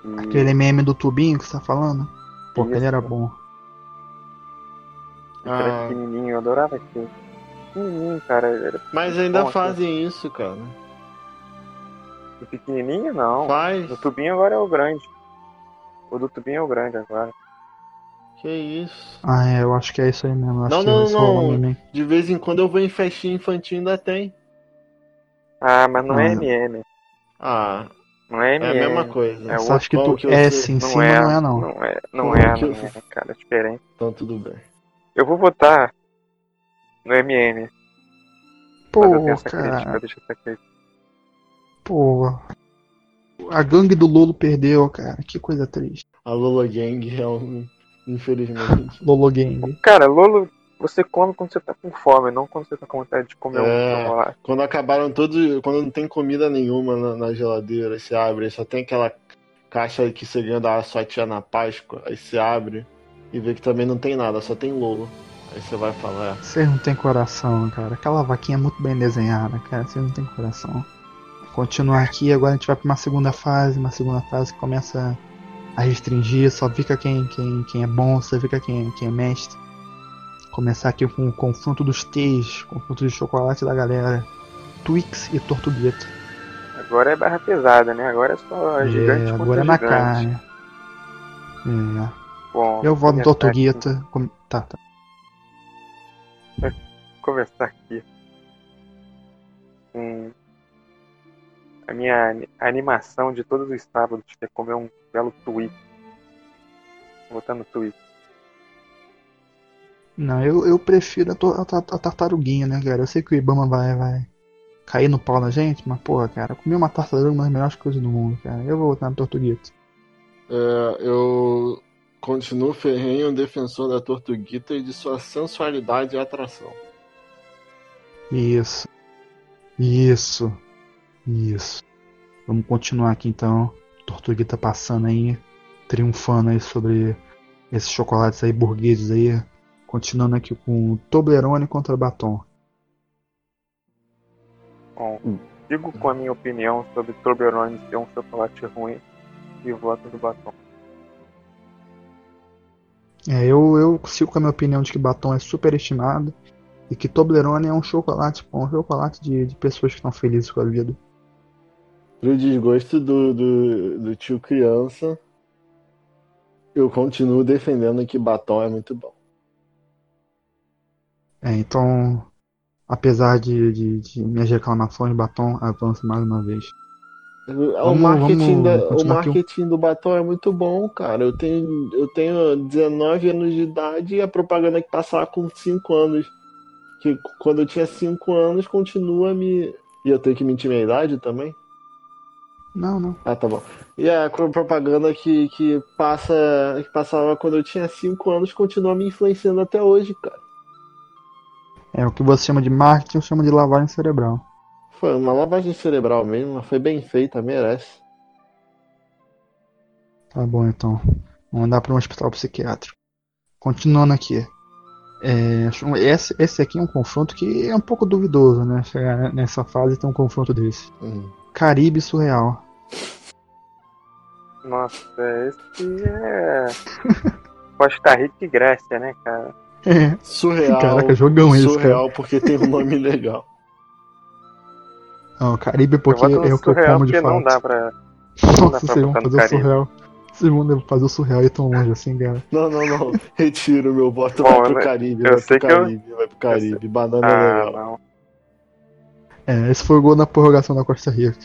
E Aquele MM do tubinho que você tá falando? Pô, Isso. aquele era bom. era ah, pequenininho. Eu adorava aquilo. Pequenininho, cara. Era mas ainda Bom, fazem isso, cara. do pequenininho, não. Faz. Do tubinho agora é o grande. O do tubinho é o grande agora. Que isso. Ah, é, eu acho que é isso aí mesmo. Acho Não, que não, não. MM. De vez em quando eu vou em festinha infantil ainda tem. Ah, mas não é Ah. MM. Ah, Não é é MM. a mesma coisa. É Você acha que tu que eu S sei? em Não cima é, não é não. Não é, não é, que eu- não é, cara, diferente. Então tudo bem. Eu vou votar no MM. Pô, cara. crítica. Pô. A gangue do Lolo perdeu, cara. Que coisa triste. A Lola Gang é um. Infelizmente. Lolo Gang. Cara, Lolo, você come quando você tá com fome, não quando você tá com vontade de comer É. um chocolate. Quando acabaram todos. Quando não tem comida nenhuma na, na geladeira, você abre, só tem aquela caixa que você ganha da sua tia na Páscoa, aí você abre e vê que também não tem nada, só tem Lolo. Aí você vai falar, é, Vocês não tem coração, cara. Aquela vaquinha é muito bem desenhada, cara. Vocês não tem coração. Continuar aqui, agora a gente vai pra uma segunda fase. Uma segunda fase que começa a restringir. Só fica quem, quem, quem é bom, só fica quem, quem é mestre. Começar aqui com o confronto dos T's, confronto de chocolate da galera. Twix e Tortugueta. Agora é barra pesada, né? Agora é só gigante É, contra agora é na gigante. carne. É. Bom, Eu voto no Tortugueta. Com- Tá, tá. começar aqui com a minha ani- animação de todos os sábados, que é comer um belo Twix. Vou botar no Twix. Não, eu, eu prefiro a, a a tartaruguinha, né, cara? Eu sei que o Ibama vai, vai cair no pau na gente, mas, porra, cara, comer uma tartaruga é uma das melhores coisas do mundo, cara. Eu vou botar no Tortuguito. É, eu Continuo ferrenho um defensor da Tortuguita e de sua sensualidade e atração. Isso. Isso. Isso. Vamos continuar aqui então. Tortuguita passando aí, triunfando aí sobre esses chocolates aí burgueses aí. Continuando aqui com Toblerone contra Batom. Bom, digo com a minha opinião sobre Toblerone ser um chocolate ruim e voto do batom. É, eu, eu sigo com a minha opinião de que batom é superestimado e que Toblerone é um chocolate bom, um chocolate de, de pessoas que estão felizes com a vida. Pro desgosto do, do, do tio criança, eu continuo defendendo que batom é muito bom. É, então, apesar de, de, de minhas reclamações, batom avança mais uma vez. O Vamos- marketing, vamos da- o aqui. marketing do batom é muito bom, cara. Eu tenho, eu tenho 19 anos de idade e a propaganda que passava com 5 anos. Que quando eu tinha 5 anos, continua me. E eu tenho que mentir minha idade também? Não, não. Ah, tá bom. E a propaganda que, que passa que passava quando eu tinha 5 anos continua me influenciando até hoje, cara. É o que você chama de marketing, eu chamo de lavagem cerebral. Foi uma lavagem cerebral mesmo, mas foi bem feita, merece. Tá bom, então. Vamos andar para um hospital psiquiátrico. Continuando aqui. É, esse, esse aqui é um confronto que é um pouco duvidoso, né? Chegar nessa fase e ter um confronto desse. Hum. Caribe Surreal. Nossa, esse é. Costa Rica e Grécia, né, cara? É, Surreal. caraca, jogão esse, cara. surreal porque tem um nome legal. Não, Caribe porque eu é o que eu surreal como de fato. não dá pra. dá Nossa, pra vocês vão fazer o surreal. Vocês vão fazer o surreal e tão longe assim, cara. Não, não, não. Retiro meu voto. Bom, vai pro eu- Caribe. eu vai sei pro que eu- Caribe. Vai pro Caribe. Banana é Ah, legal. não. É, esse foi o gol na prorrogação da Costa Rica.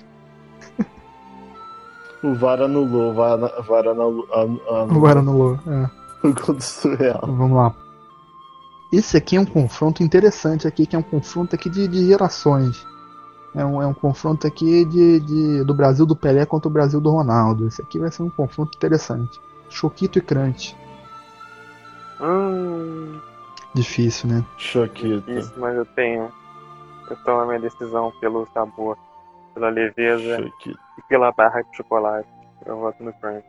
O VAR anulou. O VAR, VAR anulou, anu- O anulou VAR anulou. É. o gol do surreal. Vamos lá. Esse aqui é um confronto interessante aqui, que é um confronto aqui de, de gerações. É um, é um confronto aqui de, de- do Brasil do Pelé contra o Brasil do Ronaldo. Esse aqui vai ser um confronto interessante. Choquito e Crunch. Hum, Difícil, né? Choquito. isso, mas eu tenho. Eu tomo a minha decisão pelo sabor, pela leveza Choquito. E pela barra de chocolate. Eu voto no Crunch.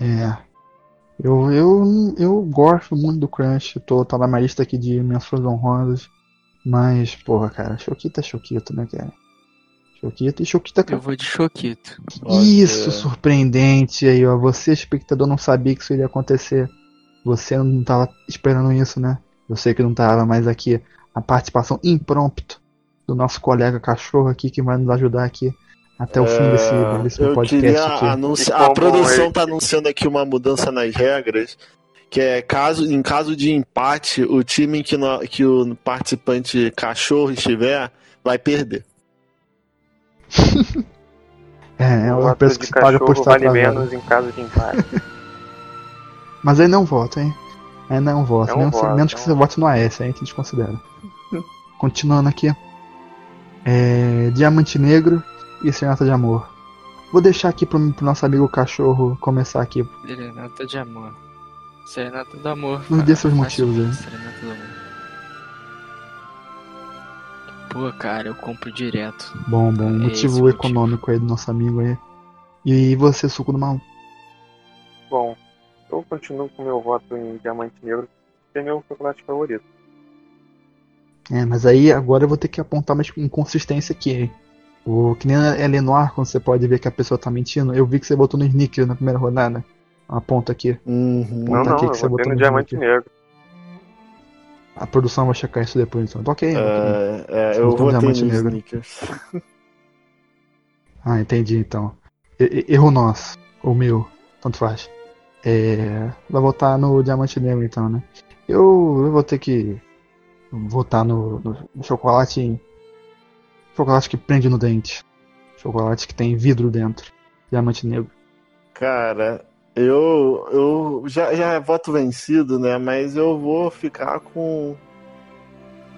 É. Eu, eu, eu gosto muito do Crunch. Tô, tá na minha lista aqui de menções honrosas. Mas, porra, cara, Choquito é Choquito, né, cara? Choquito e Choquito é Eu vou de Choquito. Isso, surpreendente aí, ó. Você, espectador, não sabia que isso iria acontecer. Você não tava esperando isso, né? Eu sei que não tava, mas aqui a participação impromptu do nosso colega cachorro aqui que vai nos ajudar aqui até o fim desse, É, desse eu podcast queria anunciar. A produção está anunciando aqui uma mudança nas regras. Que é caso, em caso de empate, o time em que, no- que o participante cachorro estiver vai perder. É, é O uma peça que se paga por estar vale atrasado. menos em caso de empate. Mas aí não voto, hein? Aí não voto. É um menos, voto, menos é que você vote no AS, aí a gente desconsidera. Continuando aqui. É, Diamante Negro e Serenata de Amor. Vou deixar aqui pro, pro nosso amigo cachorro começar aqui. Serenata de amor. Serenata do amor. Nos dê seus motivos aí. Serenata do amor. Pô, cara, eu compro direto. Bom, bom. É motivo motivo. econômico aí do nosso amigo aí. E você, suco do mal? Bom, eu continuo com meu voto em Diamante Negro, que é meu chocolate favorito. É, mas aí agora eu vou ter que apontar uma inconsistência aqui, hein? O, que nem a Lenoir, quando você pode ver que a pessoa tá mentindo. Eu vi que você botou no Snickers na primeira rodada. Aponta aqui. Uhum. Não, Conta não, aqui eu que você botou no no Diamante Snickers. Negro. A produção vai checar isso depois, então. Tá ok. ok. É, é, Você eu votei no diamante negro. Snickers. Ah, entendi então. Erro nosso. Ou meu. Tanto faz. É, vai votar no Diamante Negro então, né? Eu, eu vou ter que votar no, no- no chocolate. Chocolate que prende no dente. Chocolate que tem vidro dentro. Diamante Negro. Cara, eu, eu já, já voto vencido, né? Mas eu vou ficar com.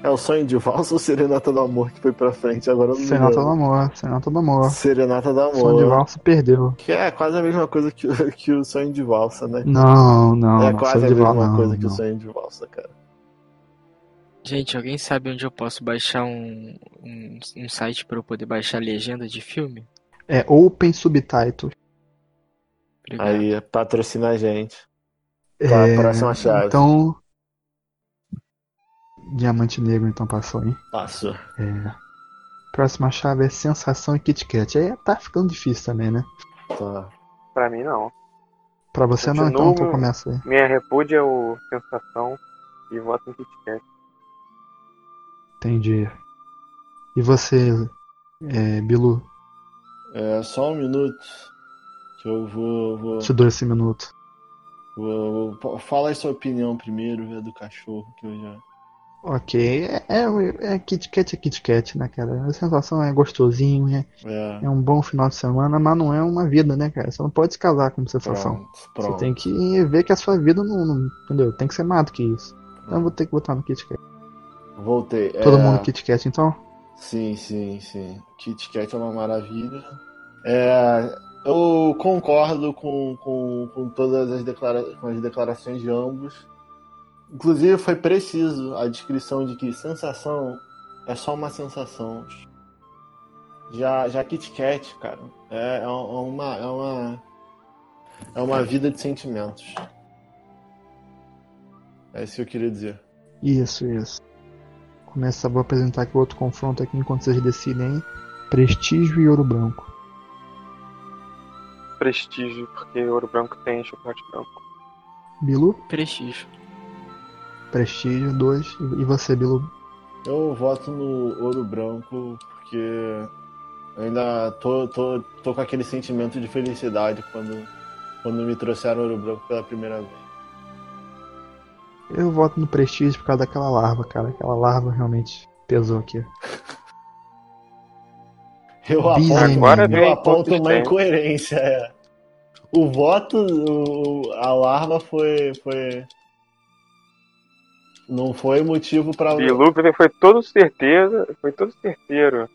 É o sonho de valsa ou Serenata do Amor que foi pra frente? Agora eu não Serenata do. Amor, Serenata do Amor. Serenata do Amor. Som de valsa perdeu. Que é quase a mesma coisa que, o- que o sonho de valsa, né? Não, não, é quase a mesma valsa, não, coisa que o não. sonho de valsa, cara. Gente, alguém sabe onde eu posso baixar um, um, um site pra eu poder baixar legenda de filme? É Open Subtitle. Obrigado. Aí, patrocina a gente. Tá, É, próxima chave. Então. Diamante Negro então passou, hein? Passou. É. Próxima chave é Sensação e Kit Kat. Aí tá ficando difícil também, né? Tá. Pra mim, não. Pra você não, então, Continuo- então começa aí. Minha repúdia é o Sensação e voto em Kit Kat. Entendi. E você, é, Bilu? É só um minuto. Que eu vou. vou, Te dou esse minuto. vou, vou- fala aí sua opinião primeiro, é do cachorro, que eu já. Ok, é, é, é Kit Kat é Kit Kat, né, cara? A sensação é gostosinho, é, É. é um bom final de semana, mas não é uma vida, né, cara? Você não pode se casar com sensação. Pronto, Você pronto. tem que ver que a sua vida não, não- entendeu? Tem que ser mais do que isso. Então eu vou ter que botar no Kit Kat. Voltei. Todo É, mundo Kit Kat, então? Sim, sim, sim. Kit Kat é uma maravilha. É, eu concordo com, com, com todas as, declara com as declarações de ambos. Inclusive, foi preciso a descrição de que sensação é só uma sensação. Já, já Kit Kat, cara, é, é uma, é uma é uma vida de sentimentos. É isso que eu queria dizer. Isso, isso. Começa, vou apresentar aqui o outro confronto aqui enquanto vocês decidem. Prestígio e Ouro Branco. Prestígio, porque Ouro Branco tem chocolate branco. Bilu? Prestígio. Prestígio, 2. E você, Bilu? Eu voto no ouro branco porque eu ainda tô, tô, tô com aquele sentimento de felicidade quando, quando me trouxeram ouro branco pela primeira vez. Eu voto no Prestígio por causa daquela larva, cara. Aquela larva realmente pesou aqui. Eu aponto, Agora eu aponto uma incoerência. É. O voto, o- a larva foi, foi. Não foi motivo pra. Bilu foi todo certeza, foi todo certeiro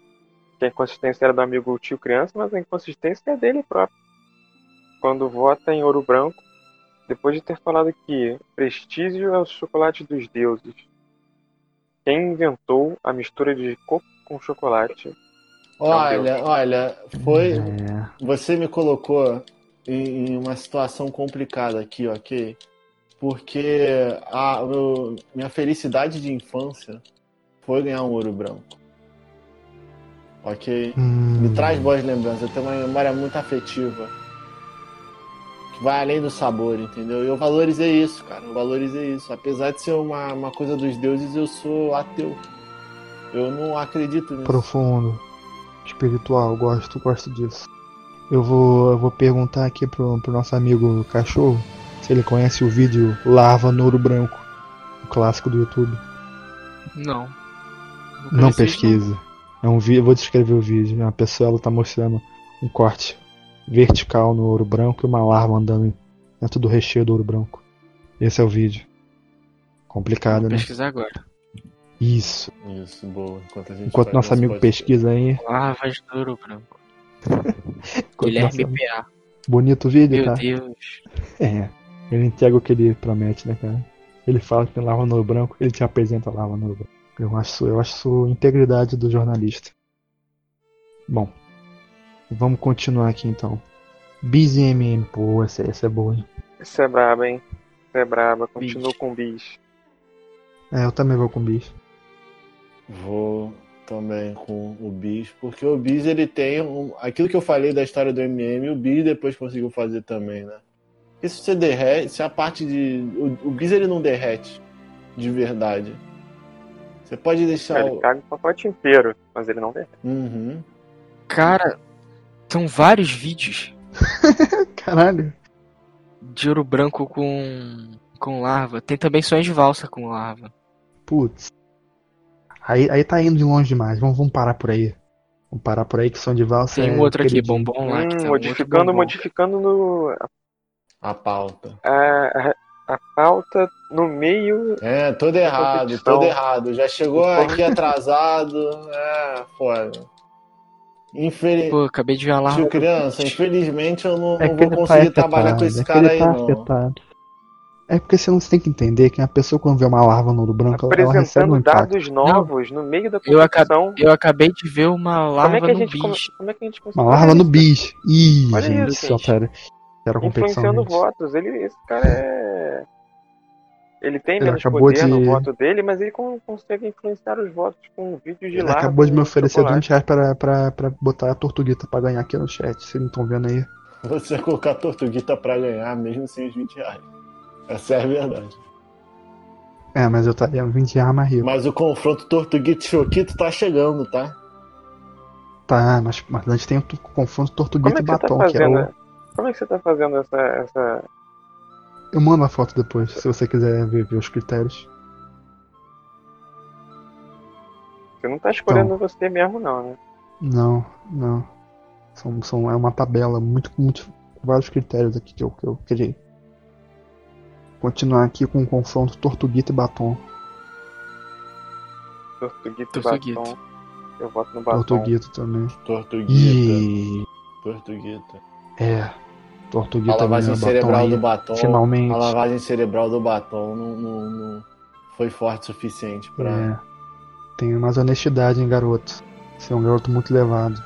que a inconsistência era do amigo tio criança, mas a inconsistência é dele próprio. Quando vota em ouro branco, depois de ter falado que prestígio é o chocolate dos deuses. Quem inventou a mistura de coco com chocolate? Olha, olha, foi. É. Você me colocou em, em uma situação complicada aqui, ok? Porque a meu- minha felicidade de infância foi ganhar um ouro branco. Ok? Hum, Me traz boas lembranças. Eu tenho uma memória muito afetiva. Vai além do sabor, entendeu? E eu valorizei isso, cara. Eu valorizei isso. Apesar de ser uma, uma coisa dos deuses, eu sou ateu. Eu não acredito nisso. profundo. Espiritual, gosto, gosto disso. Eu vou, eu vou perguntar aqui pro, pro nosso amigo cachorro se ele conhece o vídeo Lava no Ouro Branco, o clássico do YouTube. Não. Não esses, pesquisa. É um vídeo, vou descrever o vídeo. Uma pessoa ela tá mostrando um corte vertical no ouro branco e uma larva andando dentro do recheio do ouro branco. Esse é o vídeo. Complicado, Vou né? pesquisar agora. Isso, Isso. boa. Enquanto, a gente Enquanto nosso amigo pesquisa aí. Larvas do ouro branco. Guilherme nosso- PA. Bonito o vídeo, Meu tá? Deus. É. Ele entrega o que ele promete, né, cara? Ele fala que tem lava no ouro branco, ele te apresenta lava no ouro branco. Eu acho, eu acho integridade do jornalista. Bom, vamos continuar aqui então. Bis e MM, pô, essa, essa é boa, hein? Isso é braba, hein? Isso é braba. Continuo com bis. É, eu também vou com bis. Vou também com o Bis, porque o Bis ele tem um, aquilo que eu falei da história do MM, o Bis depois conseguiu fazer também, né? Porque se você derrete, se a parte de. O, o Bis ele não derrete de verdade. Você pode deixar. Ele o- caga o pacote inteiro, mas ele não derrete. Uhum. Cara, são vários vídeos Caralho. de ouro branco com, com larva. Tem também sonhos de valsa com larva. Putz. Aí, aí tá indo de longe demais. Vamos, vamos parar por aí. Vamos parar por aí que som de valsa Tem é um outro aqui, bombom lá. que Hum, tá um modificando, bombom. modificando no, A pauta. a, a pauta no meio. É, todo errado, todo errado. Já chegou aqui atrasado. É, foda. Infeliz... Pô, acabei de ver uma larva. Tio criança, infelizmente eu não, É não vou ele tá conseguir trabalhar com esse é cara aí, tá não. afetado. É porque você não tem que entender que a pessoa quando vê uma larva no olho branco, ela- recebe um impacto. dados novos no meio da Eu acabei, competição. eu acabei de ver uma Como é larva a no bicho. como é que a gente conseguiu? Uma larva no bis. Ih, Olha gente, isso, só gente. pera. Era competição. Influenciando votos. Ele, esse cara é. Ele tem Ele menos poder no de- voto dele, mas ele con- consegue influenciar os votos com vídeos de Ele larva. acabou de me no oferecer chocolate. 20 reais pra, pra, pra botar a tortuguita pra ganhar aqui no chat. Vocês não estão vendo aí? Você vai colocar a Tortuguita pra ganhar, mesmo sem os 20 reais. Essa é a verdade. É, mas eu estaria 20 reais mais rico. Mas o confronto Tortuguita e Choquito tá chegando, tá? Tá, mas, mas antes tem o confronto tortuguita é e tá batom, que é o. Como é que você tá fazendo essa. essa... Eu mando a foto depois, se você quiser ver, ver os critérios. Você não tá escolhendo Então. você mesmo, não, né? Não, não. São, são, é uma tabela muito, muito. com vários critérios aqui que eu, que eu criei. Continuar aqui com o confronto tortuguita e batom. Tortuguito e batom. Eu voto no batom. Tortuguita também. Tortuguita. Ih, Tortuguita. é. A Tortuguita lavagem ganhou cerebral batom do batom. Finalmente. A lavagem cerebral do batom não, não- não foi forte o suficiente pra. É. Tem mais honestidade, hein, garoto. Você é um garoto muito levado.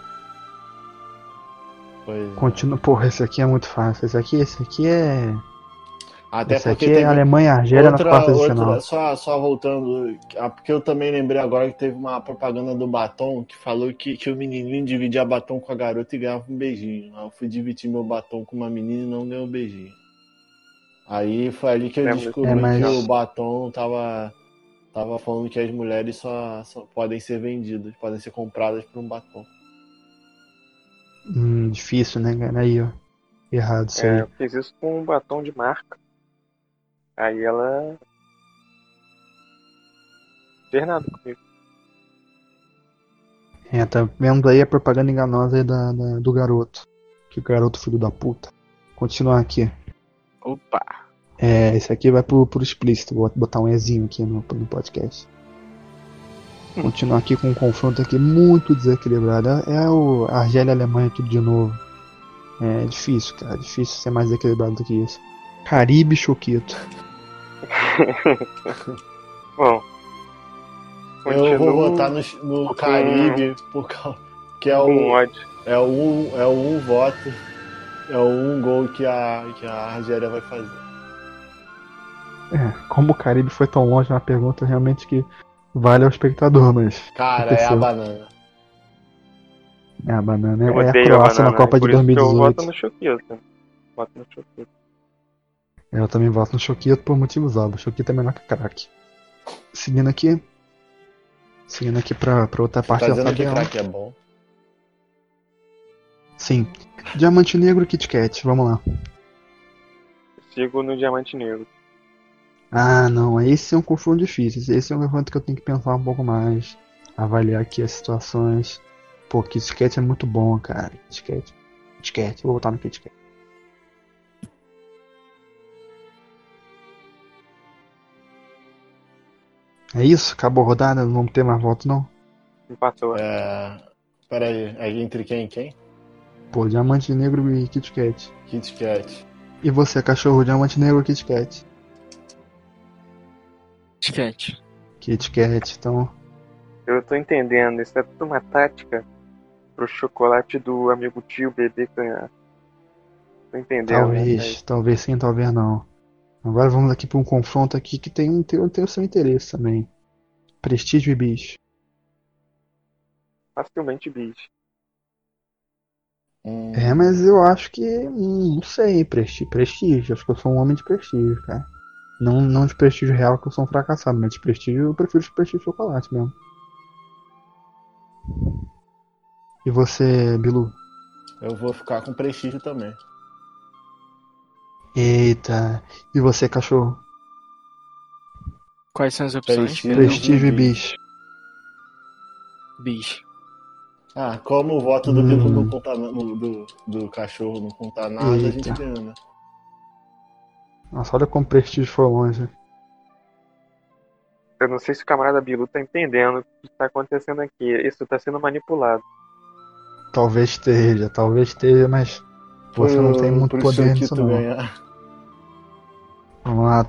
Pois é. Continua. Porra, esse aqui é muito fácil. Esse aqui, esse aqui é. Até esse porque aqui é teve Alemanha Argélia nas outra, quartas de outra final. só, só voltando, ah, porque eu também lembrei agora que teve uma propaganda do batom que falou que, que o menininho dividia batom com a garota e ganhava um beijinho. Aí eu fui dividir meu batom com uma menina e não ganhei um beijinho. Aí foi ali que eu Lembro. descobri É, mas- que o batom tava, tava falando que as mulheres só, só podem ser vendidas, podem ser compradas por um batom. Hum, difícil, né, cara? Aí, ó. Errado isso É, aí. eu fiz isso com um batom de marca. Aí ela. Fez nada comigo. É, tá vendo aí a propaganda enganosa aí da, da- do garoto. Que o garoto filho da puta. Continuar aqui. Opa! É, esse aqui vai pro, pro explícito. Vou botar um Ezinho aqui no, no podcast. Continuar aqui com um confronto aqui muito desequilibrado. É, é o Argélia e Alemanha tudo de novo. É difícil, cara. Difícil ser mais desequilibrado do que isso. Caribe Choquito. Bom. Eu vou continuo votar no, no Caribe por causa que é com o, ódio. É o um, é um voto, é o um gol que a, que a Argélia vai fazer. É, como o Caribe foi tão longe na pergunta, realmente que vale ao espectador, mas. Cara, é a banana. É a banana. Eu É a Croácia banana, na Copa de por isso que Eu 2018. voto no Choquito. Voto no. Eu também voto no Choquito por motivos óbvios. Choquito é melhor que craque. Seguindo aqui. Seguindo aqui pra, pra outra parte Tá da tabela. craque é bom. Sim. Diamante Negro Kit Kat, vamos lá. Sigo no Diamante Negro. Ah, não, esse é um confronto difícil. Esse é um confronto que eu tenho que pensar um pouco mais. Avaliar aqui as situações. Pô, Kit Kat é muito bom, cara. Kit Kat. Kit Kat, vou botar no Kit Kat. É isso? Acabou a rodada? Não vamos ter mais voto, não? Empatou. É... Pera aí, é entre quem e quem? Pô, Diamante Negro e Kit Kat. Kit Kat. E você, cachorro, Diamante Negro ou Kit Kat? Sketch. Kit Kat, então. Eu tô entendendo. Isso é tudo uma tática pro chocolate do amigo tio bebê ganhar. Tô entendendo. Talvez, talvez sim, talvez não. Agora vamos aqui para um confronto aqui que tem, um- tem, tem o seu interesse também. Prestígio e bicho. Facilmente bicho. Hum, É, mas eu acho que. hum, não sei, prestígio, prestígio. Acho que eu sou um homem de prestígio, cara. Não, não de prestígio real, que eu sou um fracassado, mas de prestígio eu prefiro de prestígio de chocolate mesmo. E você, Bilu? Eu vou ficar com prestígio também. Eita. E você, cachorro? Quais são as opções? Prestígio. E bicho. Bicho. Ah, como o voto do Hum. não conta do, do cachorro não conta nada, a gente Eita. ganha, né? Nossa, olha como o prestígio foi longe. Eu não sei se o camarada Bilu tá entendendo o que tá acontecendo aqui. Isso tá sendo manipulado. Talvez esteja, talvez esteja, mas você não tem muito poder nisso não. ganhar. Vamos lá,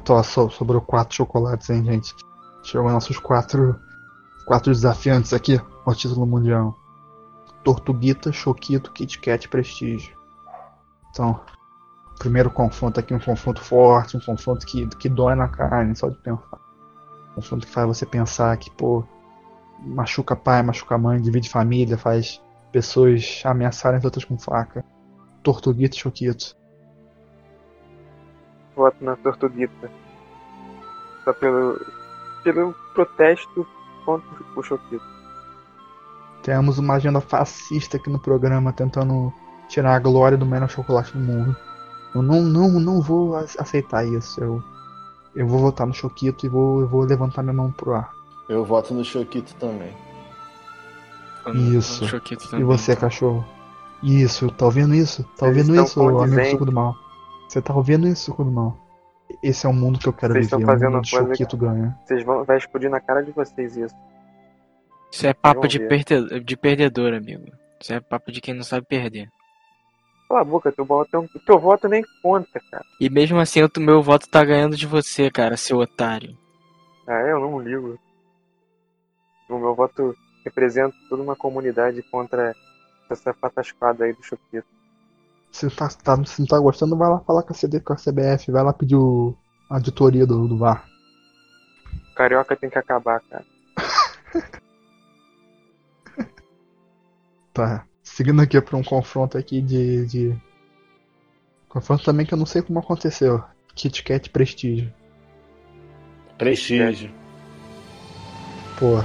sobrou quatro chocolates, hein, gente. Chegou nossos quatro, quatro desafiantes aqui ao título mundial. Tortuguita, Choquito, Kit Kat, Prestígio. Então, primeiro confronto aqui, um confronto forte, um confronto que, que dói na carne, só de pensar. Um confronto que faz você pensar que, pô, machuca pai, machuca mãe, divide família, faz pessoas ameaçarem as outras com faca. Tortuguita e Choquito. Voto na Tortuguita. Só pelo, pelo protesto contra o Choquito. Temos uma agenda fascista aqui no programa tentando tirar a glória do melhor chocolate do mundo. Eu não, não, não vou aceitar isso. Eu, eu vou votar no Choquito e vou, eu vou levantar minha mão pro ar. Eu voto no Choquito também. Isso. No Choquito E também. você, cachorro? Isso, tá ouvindo isso? Tá Vocês ouvindo estão isso, amigo suco do mal? Você tá ouvindo isso, suco do mal? Esse é o mundo que eu quero Vocês estão viver, o fazendo mundo de coisa Choquito ganha. Vocês vão. Vai explodir na cara de vocês isso. Isso é papo de, perde- de perdedor, amigo. Isso é papo de quem não sabe perder. Cala a boca, teu voto, é teu voto nem conta, cara. E mesmo assim, o meu voto tá ganhando de você, cara, seu otário. Ah, eu não ligo. O meu voto representa toda uma comunidade contra essa patascada aí do Choquito. Se, tá, tá, se não tá gostando, vai lá falar com a, CD, com a CBF, vai lá pedir o, a auditoria do, do VAR. Carioca tem que acabar, cara. Tá. Seguindo aqui pra um confronto aqui de, de. Confronto também que eu não sei como aconteceu. Kit Kat Prestígio. Prestígio. Pô,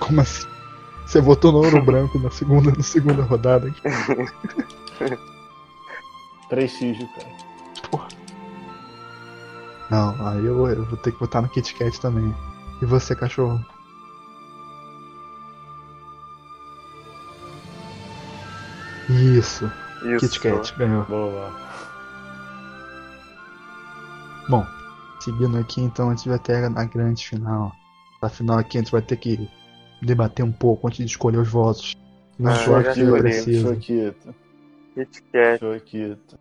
como assim? Você votou no ouro branco na segunda, na segunda rodada aqui. Prestígio, cara. Não, aí eu, eu vou ter que votar no Kit Kat também. E você, cachorro? Isso, Isso. Kit Kat ganhou. Boa. Bom, seguindo aqui, então a gente vai ter a grande final. Na final aqui a gente vai ter que debater um pouco antes de escolher os votos. Não Ah, só escolhi. precisa. Choquito. Kit Kat. Choquito.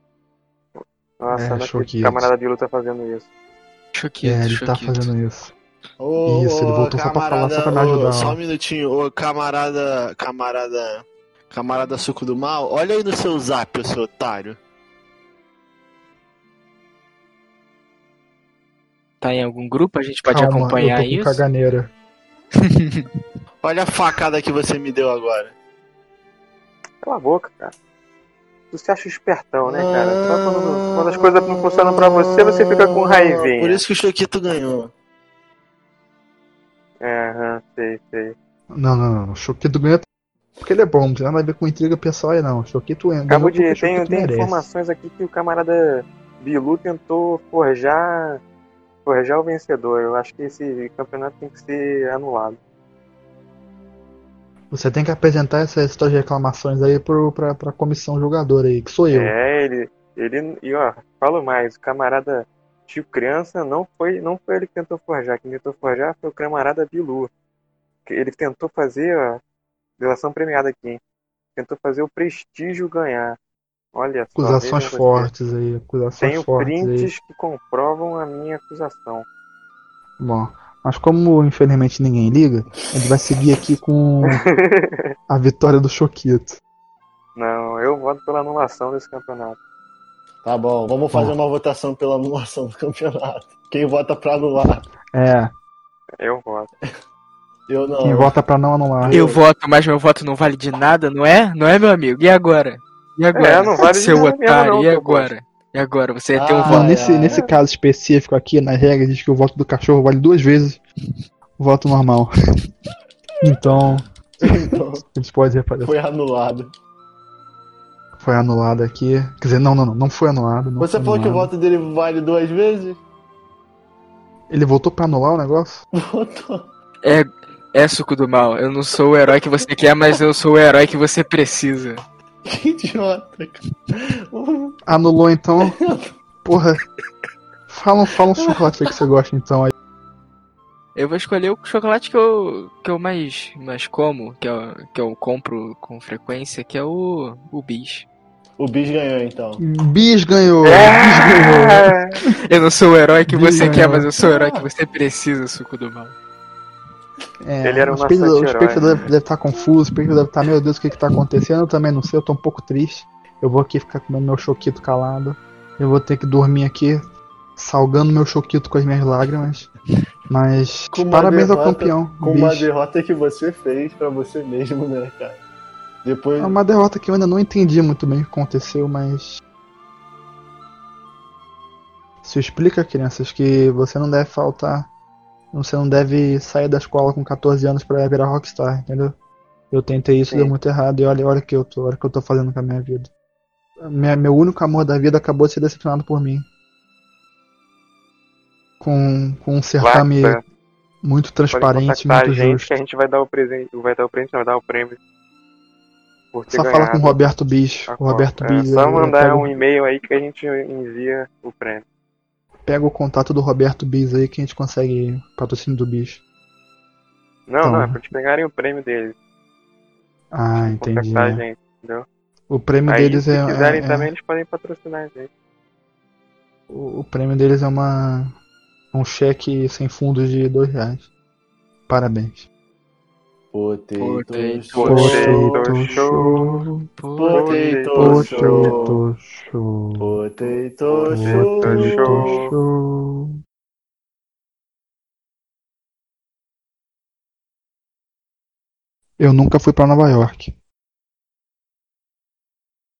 Nossa, É, não Choquito. o camarada Bilu tá fazendo isso. Choquito, É, ele tá choquito. fazendo isso. Ô, Isso, ele ô, voltou só pra falar, só pra me camarada, ô, ajudar, Só um minutinho, ô camarada. Camarada. Camarada suco do mal, olha aí no seu zap, seu otário. Tá em algum grupo? A gente pode Calma, acompanhar eu tô com isso? caganeira. Olha a facada que você me deu agora. Cala a boca, cara. Tu se acha espertão, né, cara? Só quando, quando as coisas não funcionam pra você, você fica com raivinha. Por isso que o Choquito ganhou. É, aham, sei, sei. Não, não, não. O Choquito ganha porque ele é bom, não tem nada a ver com intriga pessoal aí não. O Choquito ganha Acabo de. Tem, tem merece. informações aqui que o camarada Bilu tentou forjar. Forjar o vencedor. Eu acho que esse campeonato tem que ser anulado. Você tem que apresentar essas suas reclamações aí pro, pra, pra comissão jogadora aí, que sou eu. É, ele. Ele. E ó, falo mais, o camarada tio criança não foi, não foi ele que tentou forjar. Quem tentou forjar foi o camarada Bilu. Ele tentou fazer, ó, delação premiada aqui, hein? Tentou fazer o prestígio ganhar. Olha só. Acusações fortes aí, acusações Tenho fortes aí. prints que comprovam a minha acusação. Bom, mas como infelizmente ninguém liga, a gente vai seguir aqui com a vitória do Choquito. Não, eu voto pela anulação desse campeonato. Tá bom, vamos fazer Bom. uma votação pela anulação do campeonato. Quem vota pra anular? É, Eu voto. Eu não. quem vota pra não anular. Eu voto, mas meu voto não vale de nada, não é? Não é, meu amigo? E agora? E agora? É, não vale de Seu nada mesmo, otário, não, e agora? E agora? Você ia ter um Ah, Não, voto. ai, nesse, nesse caso específico aqui, na regra, diz que o voto do cachorro vale duas vezes o voto normal. Então, Então, a gente pode reparar. foi anulado. Foi anulado aqui. Quer dizer, não, não, não, não foi anulado. não Você foi falou que o anulado. voto dele vale duas vezes? Ele voltou pra anular o negócio? Votou. É, é suco do mal. Eu não sou o herói que você quer, mas eu sou o herói que você precisa. Que idiota, cara. Anulou então. Porra. Fala, fala um chocolate aí que você gosta então. Aí. Eu vou escolher o chocolate que eu, que eu mais, mais como, que eu, que eu compro com frequência, que é o, o Bis. O Bis ganhou então. Bis ganhou! Bis ganhou! É. Eu não sou o herói que Bis você ganhou. quer, mas eu sou o herói que você precisa, suco do mal. É, Ele era um o espectador, o espectador deve, deve estar confuso, o espectador deve estar, meu Deus, o que que tá acontecendo? Eu também não sei, eu tô um pouco triste. Eu vou aqui ficar comendo meu choquito calado. Eu vou ter que dormir aqui, salgando meu choquito com as minhas lágrimas. Mas Com uma parabéns ao derrota- campeão. Com uma bicho. derrota que você fez pra você mesmo, né, cara? Depois. É uma derrota que eu ainda não entendi muito bem o que aconteceu, mas. Isso explica, crianças, que você não deve faltar. Você não deve sair da escola com 14 anos pra virar rockstar, entendeu? Eu tentei isso, Sim. deu muito errado, e olha, olha que eu tô, olha que eu tô fazendo com a minha vida. Minha- meu único amor da vida acabou de ser decepcionado por mim. Com, com um certame Vai, muito transparente, a muito gente justo. que a gente vai dar o presente, vai dar o prêmio, vai dar o prêmio. Só fala com o ganhado Roberto Bis. a O Roberto Copa. É, Bis. só mandar um e-mail aí que a gente envia o prêmio. Pega o contato do Roberto Bis aí que a gente consegue patrocínio do Bis. Não, Então. não, é pra te pegarem o prêmio deles. Ah, entendi. A né? gente, entendeu? O prêmio Aí, deles se é, quiserem é- é- também, eles podem patrocinar a gente. o, o prêmio deles é uma um cheque sem fundos de dois reais. Parabéns. Potato Potato show. Potato show. Potato Potato show. Potato Potato show. show. show. Eu nunca fui pra Nova York.